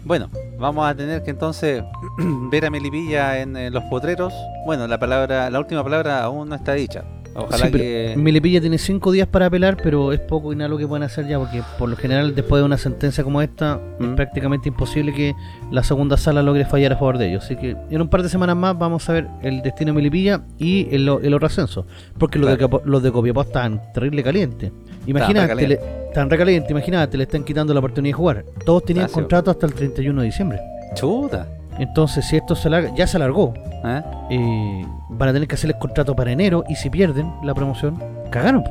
Bueno, vamos a tener que entonces ver a Melipilla en, los potreros. Bueno, la palabra, la última palabra aún no está dicha. Ojalá Sí, que. Melipilla tiene cinco días para apelar, pero es poco y nada lo que pueden hacer ya, porque por lo general, después de una sentencia como esta, es Mm. prácticamente imposible que la segunda sala logre fallar a favor de ellos. Así que en un par de semanas más vamos a ver el destino de Melipilla y el, el otro ascenso, porque los, de, Claro. Los de Copiapó están terrible calientes. Imagínate, están recalientes, imagínate, le están quitando la oportunidad de jugar. Todos tenían contrato hasta el 31 de diciembre. Chuta. Entonces, si esto se larga, ya se alargó, ¿eh? eh, van a tener que hacerles contrato para enero y si pierden la promoción, cagaron.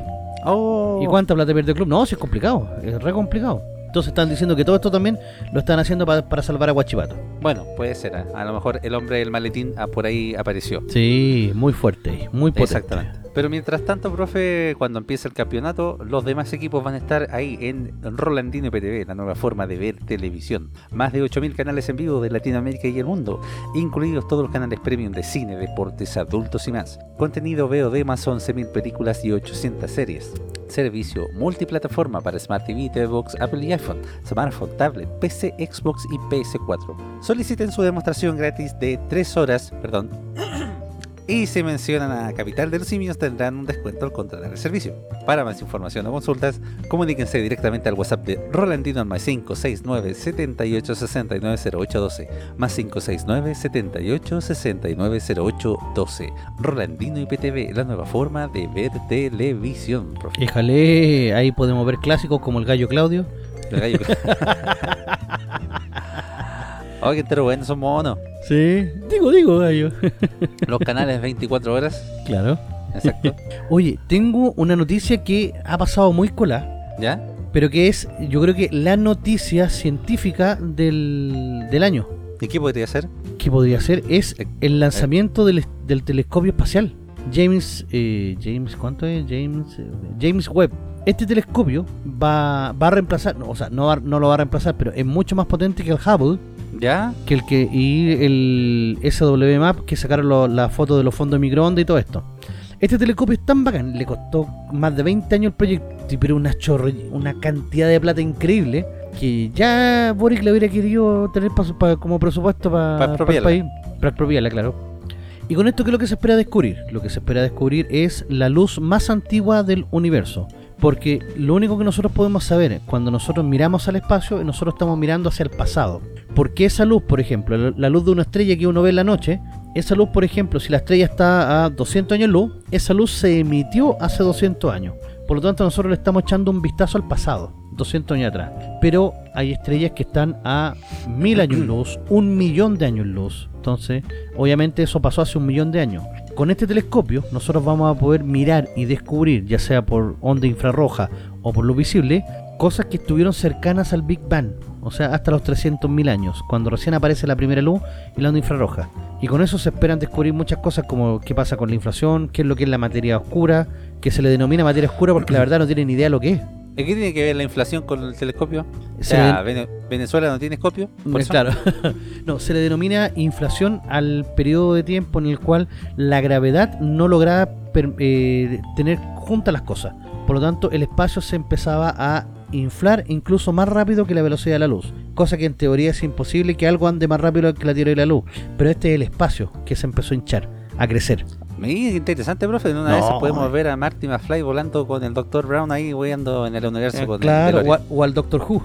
Oh. ¿Y cuánta plata pierde el club? No, sí es complicado, es re complicado. Entonces están diciendo que todo esto también lo están haciendo pa- para salvar a Guachipato. Bueno, puede ser. A lo mejor el hombre del maletín ah, por ahí apareció. Sí, muy fuerte, muy potente. Exactamente. Pero mientras tanto, profe, cuando empiece el campeonato, los demás equipos van a estar ahí en Rolandino IPTV, la nueva forma de ver televisión. Más de 8.000 canales en vivo de Latinoamérica y el mundo, incluidos todos los canales premium de cine, deportes, adultos y más. Contenido VOD más 11.000 películas y 800 series. Servicio multiplataforma para Smart TV, TV Apple y iPhone, smartphone, tablet, PC, Xbox y PS4. Soliciten su demostración gratis de 3 horas, perdón, y si mencionan a Capital de los Simios tendrán un descuento al contratar el servicio. Para más información o consultas, comuníquense directamente al WhatsApp de Rolandino al más 569 78 69 08 12 más 569 78 69 08 12 Rolandino IPTV, la nueva forma de ver televisión. profe. Éjale, ahí podemos ver clásicos como el Gallo Claudio. El gallo. Oh, qué bueno, son monos. Sí, digo, digo, Gallo. Los canales 24 horas. claro. Exacto. Oye, tengo una noticia que ha pasado muy cola, ¿Ya? pero que es, yo creo que la noticia científica del, del año. ¿Y qué podría ser? que podría ser es el lanzamiento del, del telescopio espacial James eh, James ¿cuánto es? James eh, James Webb este telescopio va, va a reemplazar no, o sea no, va- no lo va a reemplazar pero es mucho más potente que el Hubble ¿Ya? que el que y el SWMAP que sacaron lo- la foto de los fondos de microondas y todo esto este telescopio es tan bacán le costó más de 20 años el proyecto pero una chorre, una cantidad de plata increíble que ya Boric le hubiera querido tener pa- pa- como presupuesto Pa para el país para expropiarla, claro y con esto, ¿qué es lo que se espera descubrir? Lo que se espera descubrir es la luz más antigua del universo. Porque lo único que nosotros podemos saber es cuando nosotros miramos al espacio, nosotros estamos mirando hacia el pasado. Porque esa luz, por ejemplo, la- luz de una estrella que uno ve en la noche, esa luz, por ejemplo, si la estrella está a 200 años luz, esa luz se emitió hace 200 años. Por lo tanto, nosotros le estamos echando un vistazo al pasado, 200 años atrás. Pero hay estrellas que están a mil años luz, un millón de años luz. Entonces, obviamente eso pasó hace un millón de años. Con este telescopio, nosotros vamos a poder mirar y descubrir, ya sea por onda infrarroja o por luz visible, cosas que estuvieron cercanas al Big Bang. O sea, hasta los 300.000 años, cuando recién aparece la primera luz y la onda infrarroja. Y con eso se esperan descubrir muchas cosas como qué pasa con la inflación, qué es lo que es la materia oscura, que se le denomina materia oscura porque la verdad no tienen ni idea lo que es. ¿Y qué tiene que ver la inflación con el telescopio? O Se Venezuela no tiene escopio. por eso? Claro. no, se le denomina inflación al periodo de tiempo en el cual la gravedad no lograba eh, tener juntas las cosas. Por lo tanto, el espacio se empezaba a inflar incluso más rápido que la velocidad de la luz. Cosa que en teoría es imposible que algo ande más rápido que la teoría de la luz. Pero este es el espacio que se empezó a hinchar, a crecer. Mira, interesante, profe. En una No, de esas podemos eh. ver a Marty McFly volando con el Dr. Brown ahí, weando en el universo con el Eh, claro, o, a- o al Doctor Who.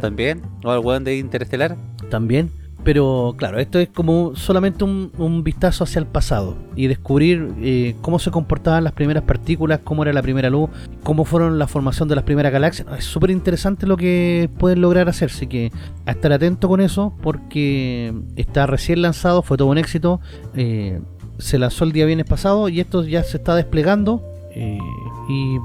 También. O al weón de Interestelar. también. Pero claro, esto es como solamente un, vistazo hacia el pasado y descubrir eh, cómo se comportaban las primeras partículas, cómo era la primera luz, cómo fueron la formación de las primeras galaxias. Es súper interesante lo que pueden lograr hacer, así que a estar atento con eso porque está recién lanzado, fue todo un éxito. eh, se lanzó el día viernes pasado y esto ya se está desplegando eh, y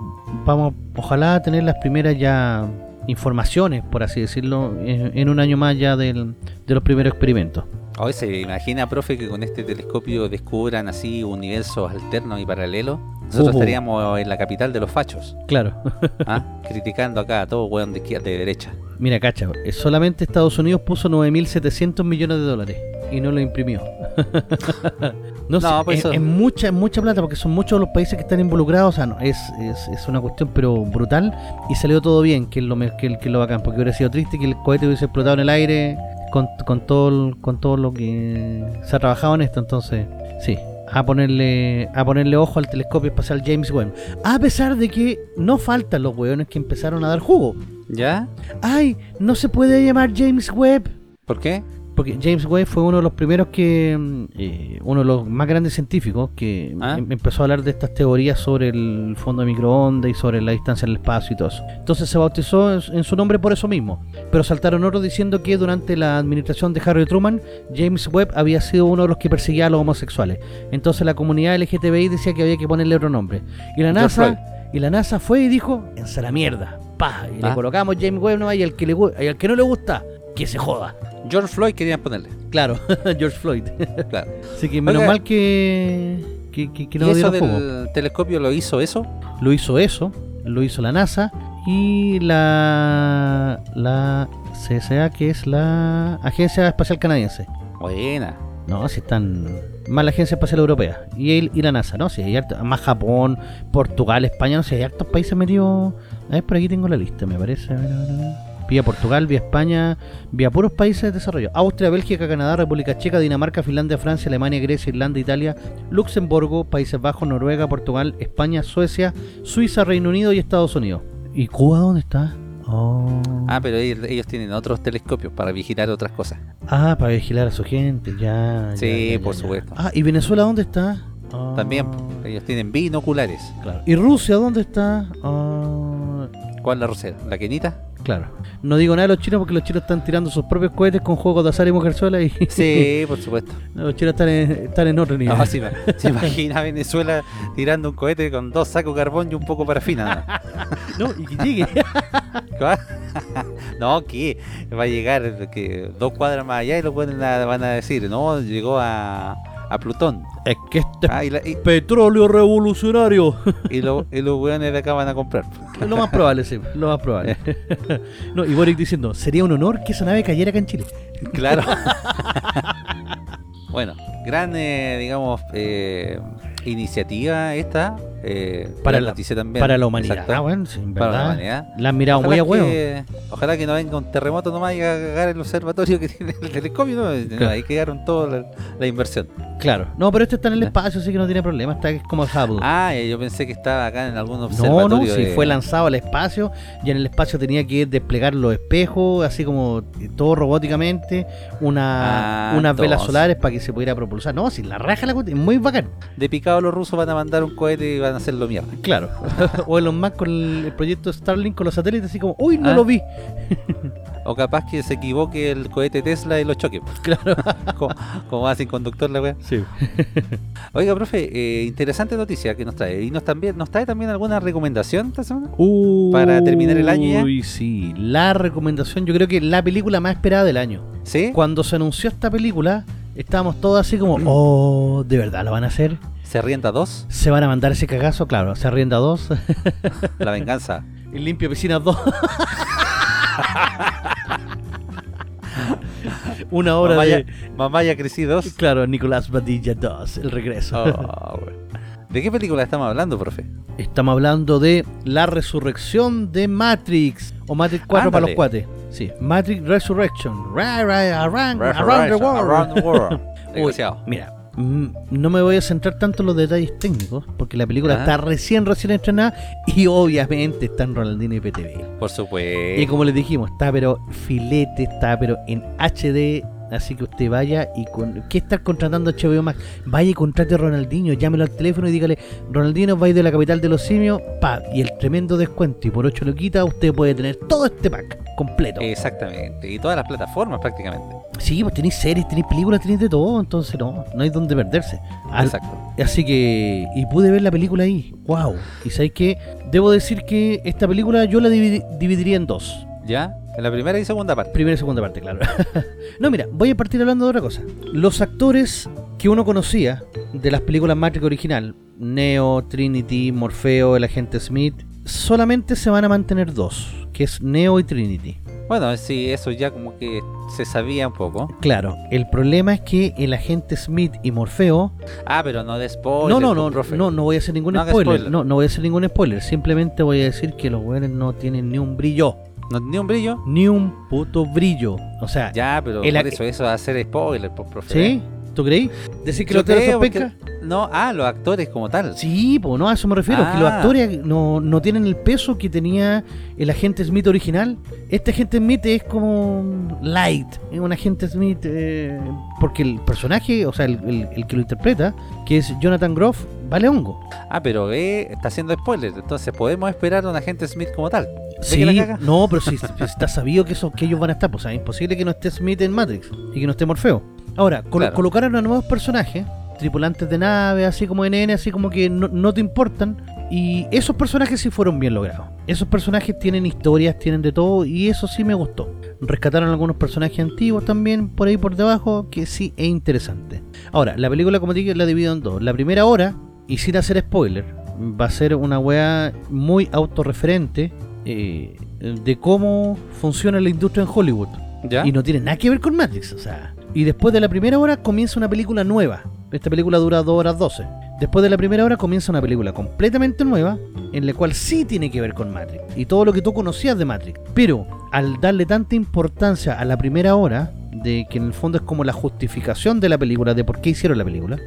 vamos, ojalá tener las primeras ya informaciones, por así decirlo, en, en un año más ya del, de los primeros experimentos. Hoy se imagina, profe, que con este telescopio descubran así universos alternos y paralelos. Nosotros Uh. estaríamos en la capital de los fachos, Claro. ¿ah? criticando acá a todo weón de izquierda y derecha. Mira, cacha, solamente Estados Unidos puso 9.700 millones de dólares y no lo imprimió. no, No, sé, pues es, eso- es mucha, es mucha plata porque son muchos los países que están involucrados. O sea, no, es, es, es una cuestión pero brutal y salió todo bien, que es lo, que, que es lo bacán, porque hubiera sido triste que el cohete hubiese explotado en el aire con, con, todo, con todo lo que se ha trabajado en esto. Entonces, sí. A ponerle, a ponerle ojo al telescopio espacial James Webb. A pesar de que no faltan los hueones que empezaron a dar jugo. ¿Ya? ¡Ay! No se puede llamar James Webb. ¿Por qué? Porque James Webb fue uno de los primeros que. mm, eh, uno de los más grandes científicos que Ah. em- empezó a hablar de estas teorías sobre el fondo de microondas y sobre la distancia en el espacio y todo eso. Entonces se bautizó en, su- en su nombre por eso mismo. Pero saltaron otros diciendo que durante la administración de Harry Truman, James Webb había sido uno de los que perseguía a los homosexuales. Entonces la comunidad LGTBI decía que había que ponerle otro nombre. Y la. NASA. Y la NASA fue y dijo, en la mierda. Pa, y le Ah. colocamos James Webb nomás y al que le y al que no le gusta, que se joda. George Floyd querían ponerle. Claro, George Floyd. Claro. Así que menos Oiga. mal que, que, que, que no ¿Y eso del telescopio lo hizo eso? Lo hizo eso, lo hizo la NASA y la, la CSA, que es la Agencia Espacial Canadiense. Buena. No, si están más la Agencia Espacial Europea y, el- y la NASA, ¿no? Si hay harto- más Japón, Portugal, España, no sé, hay hartos países metidos. A ver, por aquí tengo la lista, me parece. A ver, a ver, a ver. Vía Portugal, vía España, vía puros países de desarrollo. Austria, Bélgica, Canadá, República Checa, Dinamarca, Finlandia, Francia, Alemania, Grecia, Irlanda, Italia, Luxemburgo, Países Bajos, Noruega, Portugal, España, Suecia, Suiza, Reino Unido y Estados Unidos. ¿Y Cuba dónde está? Oh. Ah, pero ellos, tienen otros telescopios para vigilar otras cosas. Ah, para vigilar a su gente, ya. Sí, ya, ya, por ya. supuesto. Ah, ¿y Venezuela dónde está? También, ellos tienen binoculares. Claro. ¿Y Rusia dónde está? Ah, ¿Cuál es la rosera? ¿La quenita? claro. No digo nada de los chinos porque los chinos están tirando sus propios cohetes con juegos de azar y mujerzuela y Sí, por supuesto. los chinos están en, están en otro nivel. No, se, ima- se imagina Venezuela tirando un cohete con dos sacos de carbón y un poco parafina. No, y que llegue. ¿no? no, que va a llegar que dos cuadras más allá y lo pueden a- van a decir, no, llegó a, a Plutón. es que este Ah, y, la- y- petróleo revolucionario. y lo- y los weones de acá van a comprar. Lo más probable, sí, lo más probable. no, y Boric diciendo, sería un honor que esa nave cayera acá en Chile. Claro. bueno, gran, eh, digamos, eh, iniciativa esta. Eh, Para la- noticia también. Para la humanidad. Exacto. Ah, bueno, sí, en Para la humanidad. La han mirado muy a huevo. ojalá que no venga un terremoto nomás y a cagar el observatorio que tiene el telescopio, ¿no? No, ahí quedaron toda la, la inversión. Claro. No, pero este está en el espacio, así que no tiene problema. Está como Hubble. Ah, yo pensé que estaba acá en algún No, observatorio. no, si de- fue lanzado al espacio y en el espacio tenía que desplegar los espejos, así como todo robóticamente, una, Ah, unas velas solares para que se pudiera propulsar. No, si la raja la cuestión, es muy bacán. De picado los rusos van a mandar un cohete y van puedan hacerlo mierda. Claro. o Elon Musk con el, proyecto Starlink con los satélites, así como, uy, no Ah. lo vi. O capaz que se equivoque el cohete Tesla y lo choque. Claro. como, como va sin conductor la wea. Sí. Oiga, profe, eh, interesante noticia que nos trae. ¿Y nos, también, nos trae también alguna recomendación esta semana? Para terminar el año ya. Uy, sí. La recomendación, yo creo que la película más esperada del año. ¿Sí? Cuando se anunció esta película, estábamos todos así como, oh, ¿de verdad la van a hacer? ¿Se arrienda dos? ¿Se van a mandar ese cagazo? Claro, se arrienda dos. La venganza. y limpia piscinas dos. Una hora Mamá, de... ya, mamá ya crecí dos. Claro, Nicolás Badilla 2, el regreso. Oh. ¿De qué película estamos hablando, profe? Estamos hablando de la resurrección de Matrix. O Matrix 4 para los cuates. Sí, Matrix Resurrection. Right, right, around, around the world. Around the world. Uy, mira, no me voy a centrar tanto en los detalles técnicos, porque la película Ah. está recién, recién estrenada y obviamente está en Ronaldinho y PTV. Por supuesto. Y como les dijimos, está pero filete, está pero en HD. Así que usted vaya y con. ¿Qué estar contratando a HBO Max? Vaya y contrate a Ronaldinho, llámelo al teléfono y dígale: Ronaldinho va a ir de la capital de los simios, pa, y el tremendo descuento. Y por 8 loquitas usted puede tener todo este pack completo. Exactamente. Y todas las plataformas prácticamente. Sí, pues tenéis series, tenéis películas, tenéis de todo, entonces no, no hay donde perderse. Al- Exacto. Así que, y pude ver la película ahí, wow. Y sabéis que, debo decir que esta película yo la dividi- dividiría en dos. ¿Ya? En la primera y segunda parte. Primera y segunda parte, claro. no, mira, voy a partir hablando de otra cosa. Los actores que uno conocía de las películas Matrix original, Neo, Trinity, Morfeo, el agente Smith, solamente se van a mantener dos, que es Neo y Trinity. Bueno, sí, eso ya como que se sabía un poco. Claro, el problema es que el agente Smith y Morfeo Ah, pero no de spoiler. no, no, pues, no, profe. no, no voy a hacer ningún No spoiler. spoiler. No, no voy a hacer ningún spoiler. Simplemente voy a decir que los weones no tienen ni un brillo. No, ni un brillo. Ni un puto brillo. O sea, Ya, pero El por eso eso va a ser spoiler, pues, profe. ¿sí? ¿Tú creí? ¿Decir que los actores son? No, ah, los actores como tal. Sí, pues no, a eso me refiero. Que los Ah. actores no, no tienen el peso que tenía el agente Smith original. Este agente Smith es como light. Es un agente Smith. eh, porque el personaje, o sea, el, el- el que lo interpreta, que es Jonathan Groff, vale hongo. Ah, pero ve, está haciendo spoiler. Entonces podemos esperar a un agente Smith como tal. ¿Ve Sí, la no, pero si, está sabido que, eso, que ellos van a estar, pues o sea, es imposible que no esté Smith en Matrix y que no esté Morfeo. Ahora, col- Claro. colocaron a nuevos personajes, tripulantes de nave, así como NN, así como que no, no te importan. Y esos personajes sí fueron bien logrados. Esos personajes tienen historias, tienen de todo, y eso sí me gustó. Rescataron algunos personajes antiguos también por ahí por debajo, que sí es interesante. Ahora, la película, como te digo, la divido en dos. La primera hora, y sin hacer spoiler, va a ser una weá muy autorreferente eh, de cómo funciona la industria en Hollywood. ¿Ya? Y no tiene nada que ver con Matrix, o sea. Y después de la primera hora comienza una película nueva. Esta película dura 2 horas 12. Después de la primera hora comienza una película completamente nueva, en la cual sí tiene que ver con Matrix. Y todo lo que tú conocías de Matrix. Pero al darle tanta importancia a la primera hora, de que en el fondo es como la justificación de la película, de por qué hicieron la película,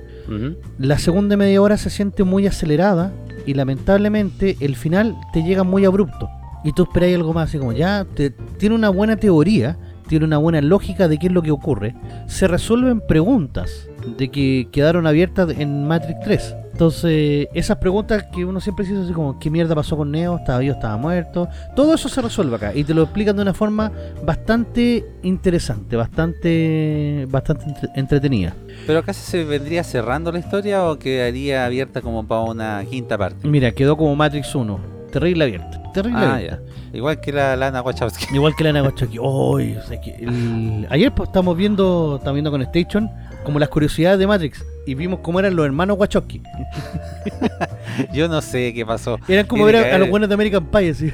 la segunda media hora se siente muy acelerada y lamentablemente el final te llega muy abrupto. Y tú esperáis algo más, así como ya te- tiene una buena teoría, tiene una buena lógica de qué es lo que ocurre. Se resuelven preguntas de que quedaron abiertas en Matrix 3. Entonces, esas preguntas que uno siempre se hizo así como, ¿qué mierda pasó con Neo? ¿Estaba vivo? ¿Estaba muerto? Todo eso se resuelve acá y te lo explican de una forma bastante interesante, bastante, bastante entre- entretenida. ¿Pero casi se vendría cerrando la historia o quedaría abierta como para una quinta parte? Mira, quedó como Matrix 1. Terrible abierta. Terrible Ah, ya. Igual que la Lana Wachowski. Igual que la Ana Wachowski. O sea, que el- Ayer pues, estamos viendo, estamos viendo con Station como las curiosidades de Matrix. Y vimos cómo eran los hermanos Wachowski. Yo no sé qué pasó. Eran como ver a, los haber- buenos de American Pie, así.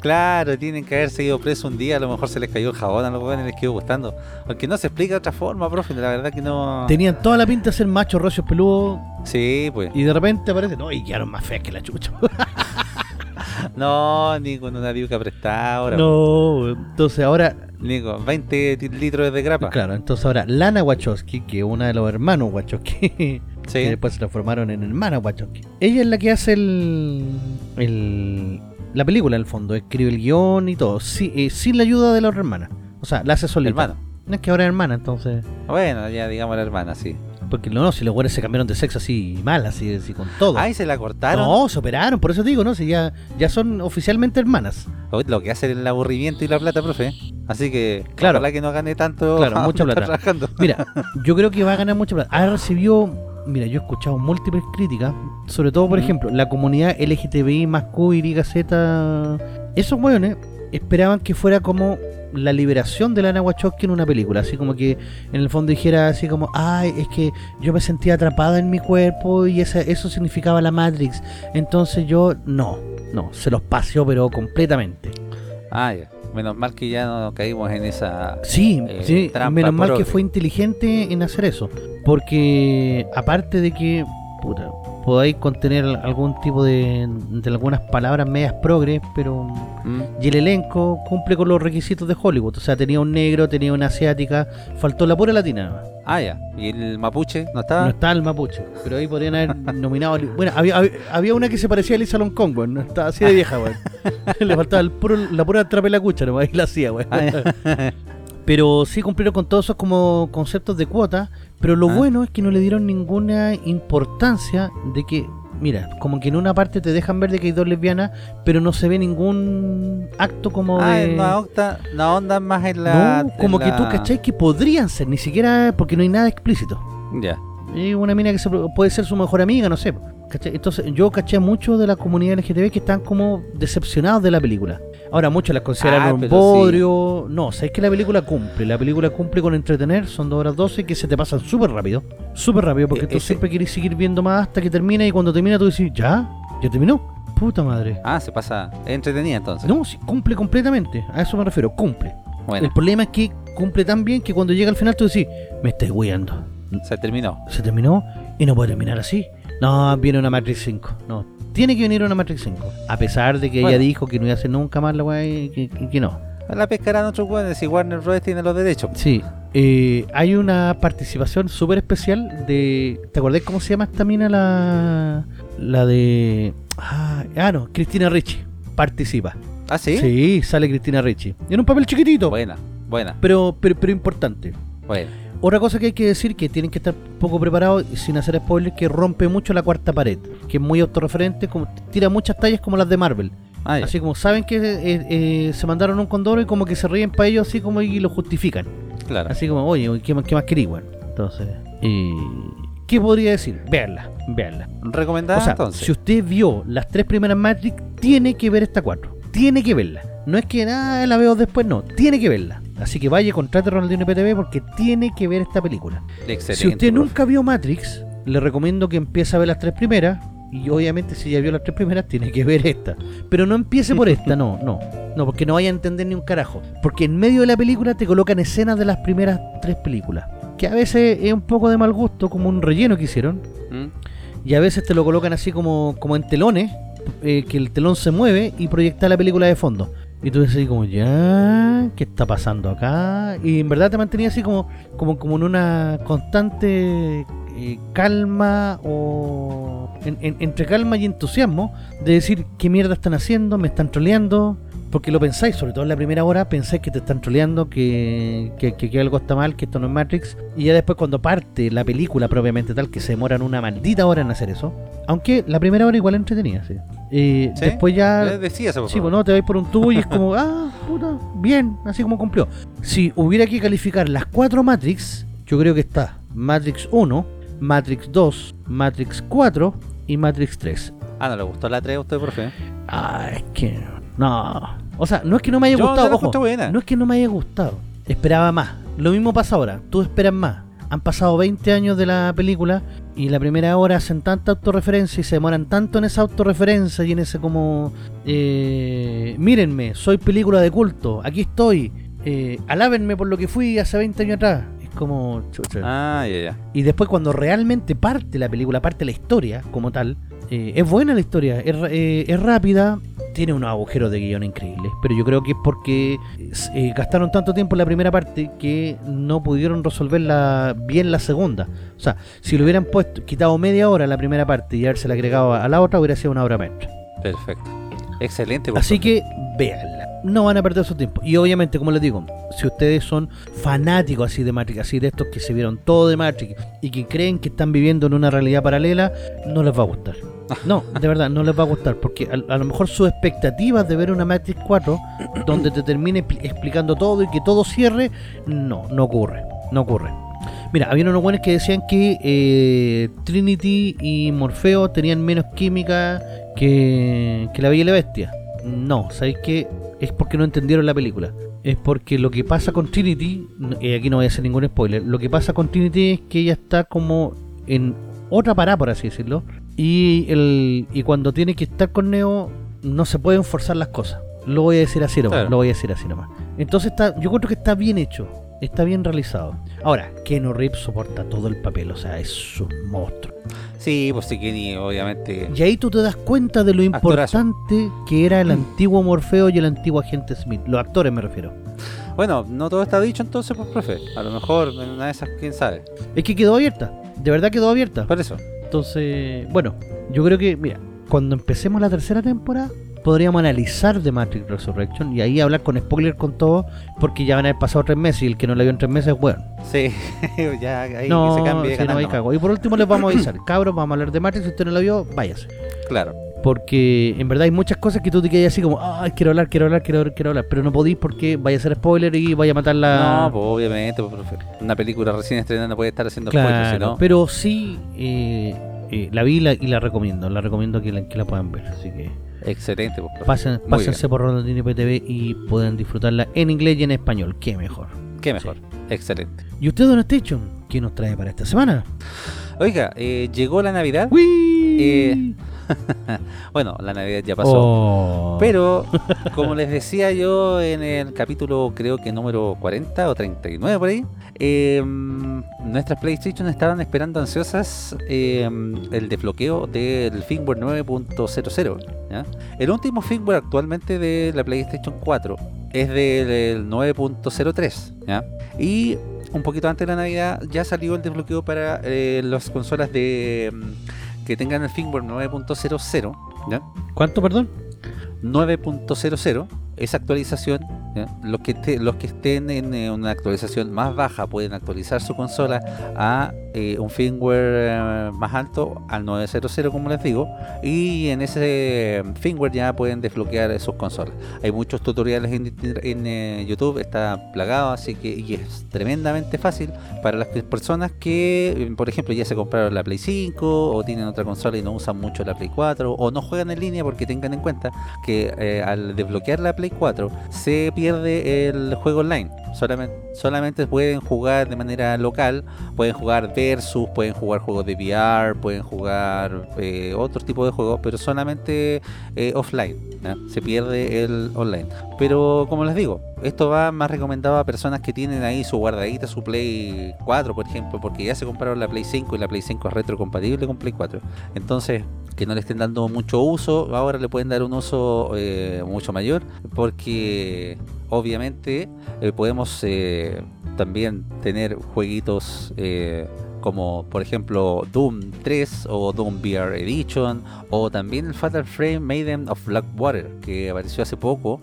Claro, tienen que haberse ido preso un día, a lo mejor se les cayó el jabón a los jóvenes les quedó gustando. Aunque no se explica de otra forma, profe, la verdad que no. Tenían toda la pinta de ser machos, rocios, peludos. Sí, pues. Y de repente aparece, no, y quedaron más feas que la chucha. No, ni con una diuca prestada ahora. no, entonces ahora, Ni con 20 ti- litros de grapa. claro, entonces ahora Lana Wachowski, que es una de los hermanos Wachowski, Sí. que después se transformaron en hermanas Wachowski. Ella es la que hace el, el la película en el fondo, escribe el guion y todo, sí, eh, sin la ayuda de la hermana. O sea, la hace solita. Hermano. No es que ahora es hermana, entonces. Bueno, ya digamos la hermana, sí. Porque no, si los güeyes se cambiaron de sexo así mal, así, así con todo. Ay, se la cortaron. no, se operaron, por eso te digo, ¿no? Si ya, ya son oficialmente hermanas. Lo que hace el aburrimiento y la plata, profe. Así que, Claro. ojalá que no gane tanto. Claro, mucha plata. trabajando. Mira, yo creo que va a ganar mucha plata. Ha recibido, mira, yo he escuchado múltiples críticas, sobre todo, por Mm. ejemplo, la comunidad LGTBI más Q, Y, Z. Esos weones esperaban que fuera como la liberación de Lana Wachowski en una película, así como que en el fondo dijera así como, ay, es que yo me sentía atrapada en mi cuerpo y esa, eso significaba la Matrix, entonces yo, no, no, se los paseó pero completamente. Ah, ya. Menos mal que ya no caímos en esa. Sí, Eh, sí, trampa menos mal que fue inteligente en hacer eso. Porque aparte de que puta, podáis contener algún tipo de, de algunas palabras medias progres, pero... Mm. Y el elenco cumple con los requisitos de Hollywood. O sea, tenía un negro, tenía una asiática, faltó la pura latina. Ah, ya. ¿Y el mapuche no No estaba? está el mapuche, pero ahí podrían haber nominado... Bueno, había, había, había una que se parecía a Lisa Long Kong, weón. no estaba así de vieja, weón. Le faltaba el puro, la pura trapelacucha, nomás, ahí la hacía, weón. Ah. Pero sí cumplieron con todos esos como conceptos de cuota. Pero lo Ah. bueno es que no le dieron ninguna importancia de que, mira, como que en una parte te dejan ver de que hay dos lesbianas, pero no se ve ningún acto como Ah, de... no, onda, no onda más en la. no, como que tú la- cachai que podrían ser, ni siquiera porque no hay nada explícito. Ya. Y una mina que se- puede ser su mejor amiga, no sé. Entonces yo caché mucho de la comunidad LGTB que están como decepcionados de la película. Ahora muchos la consideran Ah, un bodrio. No, sabes que la película cumple. La película cumple con entretener. Son dos horas 12 que se te pasan súper rápido. Súper rápido porque E- tú ese- siempre quieres seguir viendo más hasta que termina y cuando termina tú dices, ¿ya? ¿Ya terminó? Puta madre. Ah, se pasa. Es entretenida entonces. No, sí, cumple completamente. A eso me refiero, cumple. Bueno, El problema es que cumple tan bien que cuando llega al final tú decís, me estáis guiando. se terminó. se terminó y no puede terminar así. No, viene una Matrix 5. No, tiene que venir una Matrix 5. A pesar de que Bueno. ella dijo que no iba a hacer nunca más la weá y que, que- que no. La pescarán otros weones si Warner Bros. tiene los derechos. Sí, eh, hay una participación súper especial de. ¿Te acordás cómo se llama esta mina? La, la de. Ah, ah, no, Cristina Ricci. Participa. Ah, sí. Sí, sale Cristina Ricci. En un papel chiquitito, Buena, buena, pero, pero, pero importante. buena. Otra cosa que hay que decir que tienen que estar poco preparados y sin hacer spoilers que rompe mucho la cuarta pared, que es muy autorreferente, como tira muchas tallas como las de Marvel. Ah. Así como saben que eh, eh, se mandaron un condoro y como que se ríen para ellos así como y lo justifican. claro. Así como, oye, ¿qué más, qué más querí, weón? Entonces, eh, ¿qué podría decir? Veanla, veanla. Recomendada O sea, entonces. si usted vio las tres primeras Matrix, tiene que ver esta cuatro. Tiene que verla. No es que nada la veo después, no. Tiene que verla. Así que vaya, contrate a Ronaldinho PTV porque tiene que ver esta película. Excelente. Si usted profe. nunca vio Matrix, le recomiendo que empiece a ver las tres primeras. Y obviamente si ya vio las tres primeras, tiene que ver esta. Pero no empiece por esta, no, no. No, porque no vaya a entender ni un carajo. Porque en medio de la película te colocan escenas de las primeras tres películas. Que a veces es un poco de mal gusto, como un relleno que hicieron. ¿Mm? Y a veces te lo colocan así como, como en telones, eh, que el telón se mueve y proyecta la película de fondo. Y tú dices como, ya, ¿qué está pasando acá? Y en verdad te mantenía así como, como, como en una constante eh, calma o... en- en- entre calma y entusiasmo de decir, ¿qué mierda están haciendo? ¿Me están troleando? Porque lo pensáis, sobre todo en la primera hora, pensáis que te están troleando, que, que, que- que algo está mal, que esto no es Matrix. Y ya después cuando parte la película propiamente tal, que se demoran una maldita hora en hacer eso. Aunque la primera hora igual entretenía, sí. Eh, ¿Sí? Después ya... Les decía eso, por Sí, favor. pues no, te vais por un tubo y es como, ah, puta, bien, así como cumplió. Si hubiera que calificar las cuatro Matrix, yo creo que está Matrix 1, Matrix 2, Matrix 4 y Matrix 3. Ah, ¿no le gustó la 3 a usted, profe? Ah, es que no. O sea, no es que no me haya Yo gustado, ojo, buena. no es que no me haya gustado. Esperaba más. Lo mismo pasa ahora. Tú esperas más. Han pasado 20 años de la película y la primera hora hacen tanta autorreferencia y se demoran tanto en esa autorreferencia y en ese como... eh, mírenme, soy película de culto, aquí estoy. Eh, alábenme por lo que fui hace 20 años atrás. Es como... chucha. Ah, ya, ya. Y después cuando realmente parte la película, parte la historia como tal, eh, es buena la historia, es, eh, es rápida, tiene unos agujeros de guion increíbles, pero yo creo que es porque eh, gastaron tanto tiempo en la primera parte que no pudieron resolverla bien la segunda. O sea, si lo hubieran puesto, quitado media hora la primera parte y haberse agregado a la otra, hubiera sido una obra maestra. Perfecto. Excelente. Así favor. que véanla. No van a perder su tiempo. Y obviamente, como les digo, si ustedes son fanáticos así de Matrix, así de estos que se vieron todo de Matrix y que creen que están viviendo en una realidad paralela, no les va a gustar. No, de verdad, no les va a gustar. Porque a, a lo mejor sus expectativas de ver una Matrix 4 donde te termine expli- explicando todo y que todo cierre, no, no ocurre. No ocurre. Mira, había unos buenos que decían que eh, Trinity y Morfeo tenían menos química que, que la Bella y la Bestia. No, ¿sabéis qué? Es porque no entendieron la película. Es porque lo que pasa con Trinity, y aquí no voy a hacer ningún spoiler, lo que pasa con Trinity es que ella está como en otra parada, por así decirlo, y, el, y cuando tiene que estar con Neo no se pueden forzar las cosas. Lo voy a decir así nomás, Claro. lo voy a decir así nomás. Entonces está, yo creo que está bien hecho, está bien realizado. Ahora, Keno Reeves soporta todo el papel, o sea, es un monstruo. Sí, pues sí, Kenny, obviamente. Y ahí tú te das cuenta de lo Actorazo. importante que era el antiguo Morfeo y el antiguo agente Smith. Los actores me refiero. Bueno, no todo está dicho entonces, pues, profe. A lo mejor en una de esas, quién sabe. Es que quedó abierta, de verdad quedó abierta. Por eso. Entonces, bueno, yo creo que, mira, cuando empecemos la tercera temporada, podríamos analizar The Matrix Resurrection y ahí hablar con spoiler con todo, porque ya van a haber pasado tres meses y el que no la vio en tres meses, bueno. Sí, ya ahí no, se sí, no, ahí cago. Y por último les vamos a avisar, cabros, vamos a hablar de Matrix, si usted no la vio, váyase. Claro. Porque en verdad hay muchas cosas que tú te quedas así como, ay, quiero hablar, quiero hablar, quiero hablar, quiero hablar, pero no podís porque vaya a ser spoiler y vaya a matar la... No, pues obviamente, pues, profe. Una película recién estrenada no puede estar haciendo claro, spoilers, pero sí eh, eh, la vi y la, y la recomiendo, la recomiendo que la, que la puedan ver, así que Excelente, pues, pasen, pásense por Ronaldinho PTV y pueden disfrutarla en inglés y en español, qué mejor. Qué mejor. Excelente. ¿Y usted, Don Station, qué nos trae para esta semana? Oiga, eh, llegó la Navidad. ¡Uy! Bueno, la Navidad ya pasó. Oh. Pero, como les decía yo en el capítulo, creo que número 40 o 39 por ahí, eh, nuestras PlayStation estaban esperando ansiosas eh, el desbloqueo del firmware 9.00. ¿ya? El último firmware actualmente de la PlayStation 4 es del 9.03. ¿ya? Y un poquito antes de la Navidad ya salió el desbloqueo para eh, las consolas de mm, que tengan el firmware 9.00. ¿ya? ¿Cuánto, perdón? 9.00 esa actualización los que te- los que estén en eh, una actualización más baja pueden actualizar su consola a eh, un firmware eh, más alto al 900 como les digo y en ese firmware ya pueden desbloquear sus consolas. Hay muchos tutoriales en, en, YouTube está plagado así que es tremendamente fácil para las personas que por ejemplo ya se compraron la Play 5 o tienen otra consola y no usan mucho la Play 4 o no juegan en línea porque tengan en cuenta que al desbloquear la Play 4 se pierde el juego online. Solamente, pueden jugar de manera local, pueden jugar versus, pueden jugar juegos de VR, pueden jugar eh, otro tipo de juegos, pero solamente eh, offline. Se pierde el online. Pero como les digo, esto va más recomendado a personas que tienen ahí su guardadita, su Play 4, por ejemplo, porque ya se compraron la Play 5 y la Play 5 es retrocompatible con Play 4. Entonces, que no le estén dando mucho uso, ahora le pueden dar un uso eh, mucho mayor, porque obviamente eh, podemos eh, también tener jueguitos eh, como por ejemplo Doom 3 o Doom VR Edition o también el Fatal Frame Maiden of Blackwater que apareció hace poco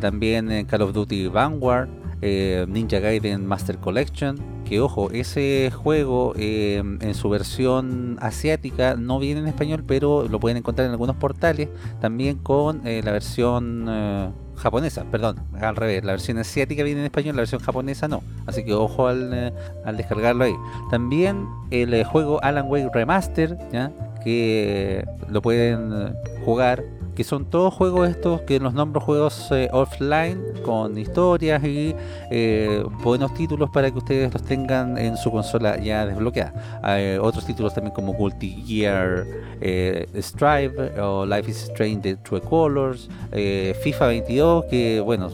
también Call of Duty Vanguard eh, Ninja Gaiden Master Collection que ojo ese juego eh, en su versión asiática no viene en español pero lo pueden encontrar en algunos portales también con eh, la versión japonesa, perdón, al revés, la versión asiática viene en español, la versión japonesa no, así que ojo al, descargarlo ahí. También el juego Alan Wake Remaster, ¿ya? que lo pueden jugar, que son todos juegos estos que los nombro juegos eh, offline con historias y eh, buenos títulos para que ustedes los tengan en su consola ya desbloqueada. Hay otros títulos también como Multi Gear eh, Strive o Life is Strange de True Colors, FIFA 22, que bueno,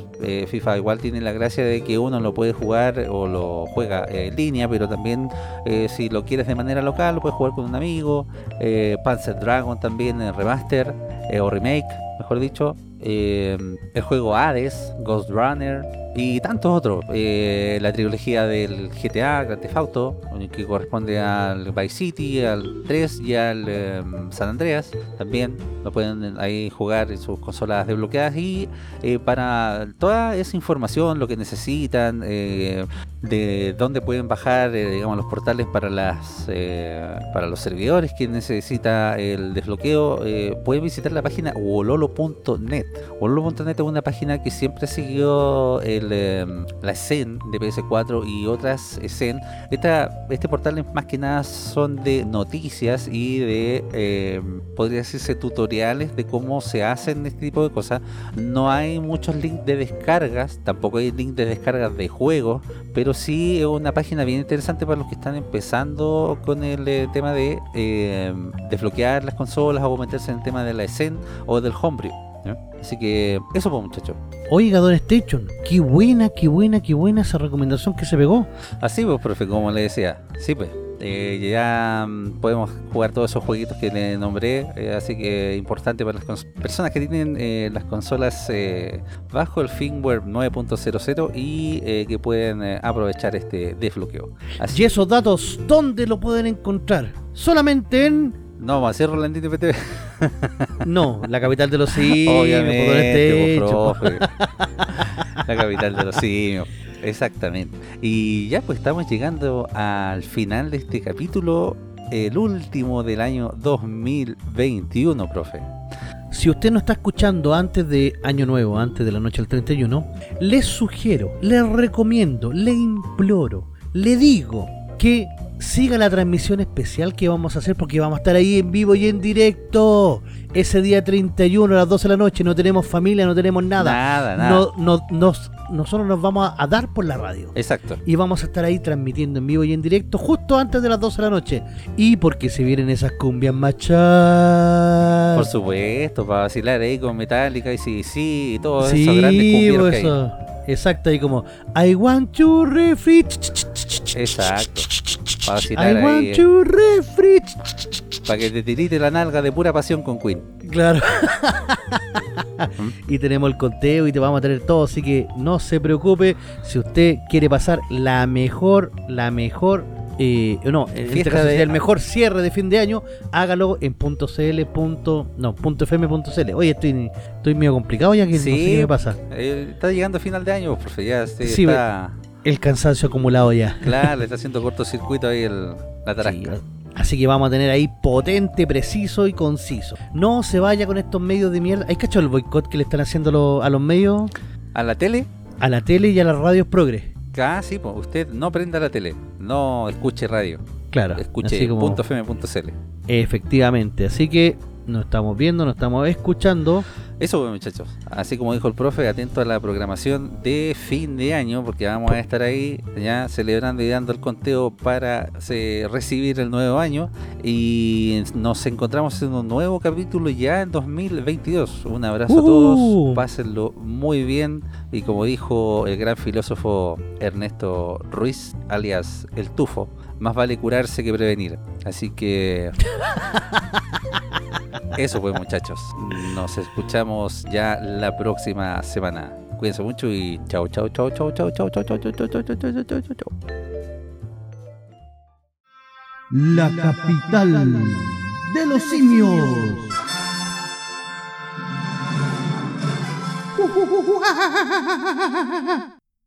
FIFA igual tiene la gracia de que uno lo puede jugar o lo juega en línea, pero también si lo quieres de manera local, lo puedes jugar con un amigo. Panzer Dragon también en remaster eh, o remake, mejor dicho. eh, el juego Hades, Ghost Runner y tantos otros. Eh, la trilogía del GTA, Grand Theft que corresponde al Vice City, al 3 y al em, San Andreas. También lo pueden ahí jugar en sus consolas desbloqueadas. Y eh, para toda esa información, lo que necesitan, eh, de dónde pueden bajar digamos, los portales para, las, para los servidores que necesita el desbloqueo, pueden visitar la página wololo.net. Wololo.net es una página que siempre siguió el Em, la escena de PS4 y otras escen. Esta, este portal más que nada son de noticias y de, em, podría decirse, tutoriales de cómo se hacen este tipo de cosas. No hay muchos links de descargas, tampoco hay links de descargas de juegos, pero sí es una página bien interesante para los que están empezando con el eh, tema de em, desbloquear las consolas o meterse en el tema de la escena o del homebrew. Así que eso pues muchachos. Oiga, Don Station, qué buena, qué buena, qué buena esa recomendación que se pegó. Así pues, profe, como le decía. Sí, pues. Eh, ya mm, podemos jugar todos esos jueguitos que le nombré, eh, así que importante para las personas que tienen eh, las consolas bajo el firmware 9.00 y que pueden aprovechar este desbloqueo. ¿Y esos datos dónde lo pueden encontrar? Solamente en no, va a ser Rolandino PTV. No, la capital de los simios. Obviamente, profe. La capital de los simios. Exactamente. Y ya pues estamos llegando al final de este capítulo, el último del año 2021, profe. Si usted no está escuchando antes de Año Nuevo, antes de la noche del 31, les sugiero, les recomiendo, le imploro, le digo que siga la transmisión especial que vamos a hacer porque vamos a estar ahí en vivo y en directo. Ese día 31 a las 12 de la noche no tenemos familia, no tenemos nada. Nada, nada. No, no, nos, nosotros nos vamos a, dar por la radio. Exacto. Y vamos a estar ahí transmitiendo en vivo y en directo justo antes de las 12 de la noche. Y porque se vienen esas cumbias machas. Por supuesto, para vacilar ahí con Metallica y sí, sí, y todo eso grandes cumbias eso. Exacto, ahí como I want to refresh. Exacto. Para I want eh. to refresh. Para que te tirite la nalga de pura pasión con Queen. Claro. y tenemos el conteo y te vamos a tener todo, así que no se preocupe si usted quiere pasar la mejor, la mejor eh, no, en este caso el mejor cierre de fin de año, hágalo en .cl. no, .fm.cl. Oye, estoy, estoy medio complicado ya que no sé qué me pasa. Eh, está llegando final de año, profe, ya este, está... El cansancio acumulado ya. Claro, le está haciendo cortocircuito ahí el, la tarasca. Así que vamos a tener ahí potente, preciso y conciso. No se vaya con estos medios de mierda. ¿Hay cacho el boicot que le están haciendo a los medios? ¿A la tele? A la tele y a las radios progres. Ah, sí, pues usted no prenda la tele, no escuche radio. Claro. Escuche .fm.cl. Efectivamente, así que nos estamos viendo, nos estamos escuchando. Eso, pues, muchachos. Así como dijo el profe, atento a la programación de fin de año, porque vamos a estar ahí ya celebrando y dando el conteo para recibir el nuevo año. Y nos encontramos en un nuevo capítulo ya en 2022. Un abrazo a todos, uh. pásenlo muy bien. Y como dijo el gran filósofo Ernesto Ruiz, alias El Tufo, más vale curarse que prevenir. Así que... Eso pues muchachos. Nos escuchamos ya la próxima semana. Cuídense mucho y chao, chao, chao, chao, chao, chao, chao, chao, chao, chao, chao, chao, chao, chao. La capital de los simios.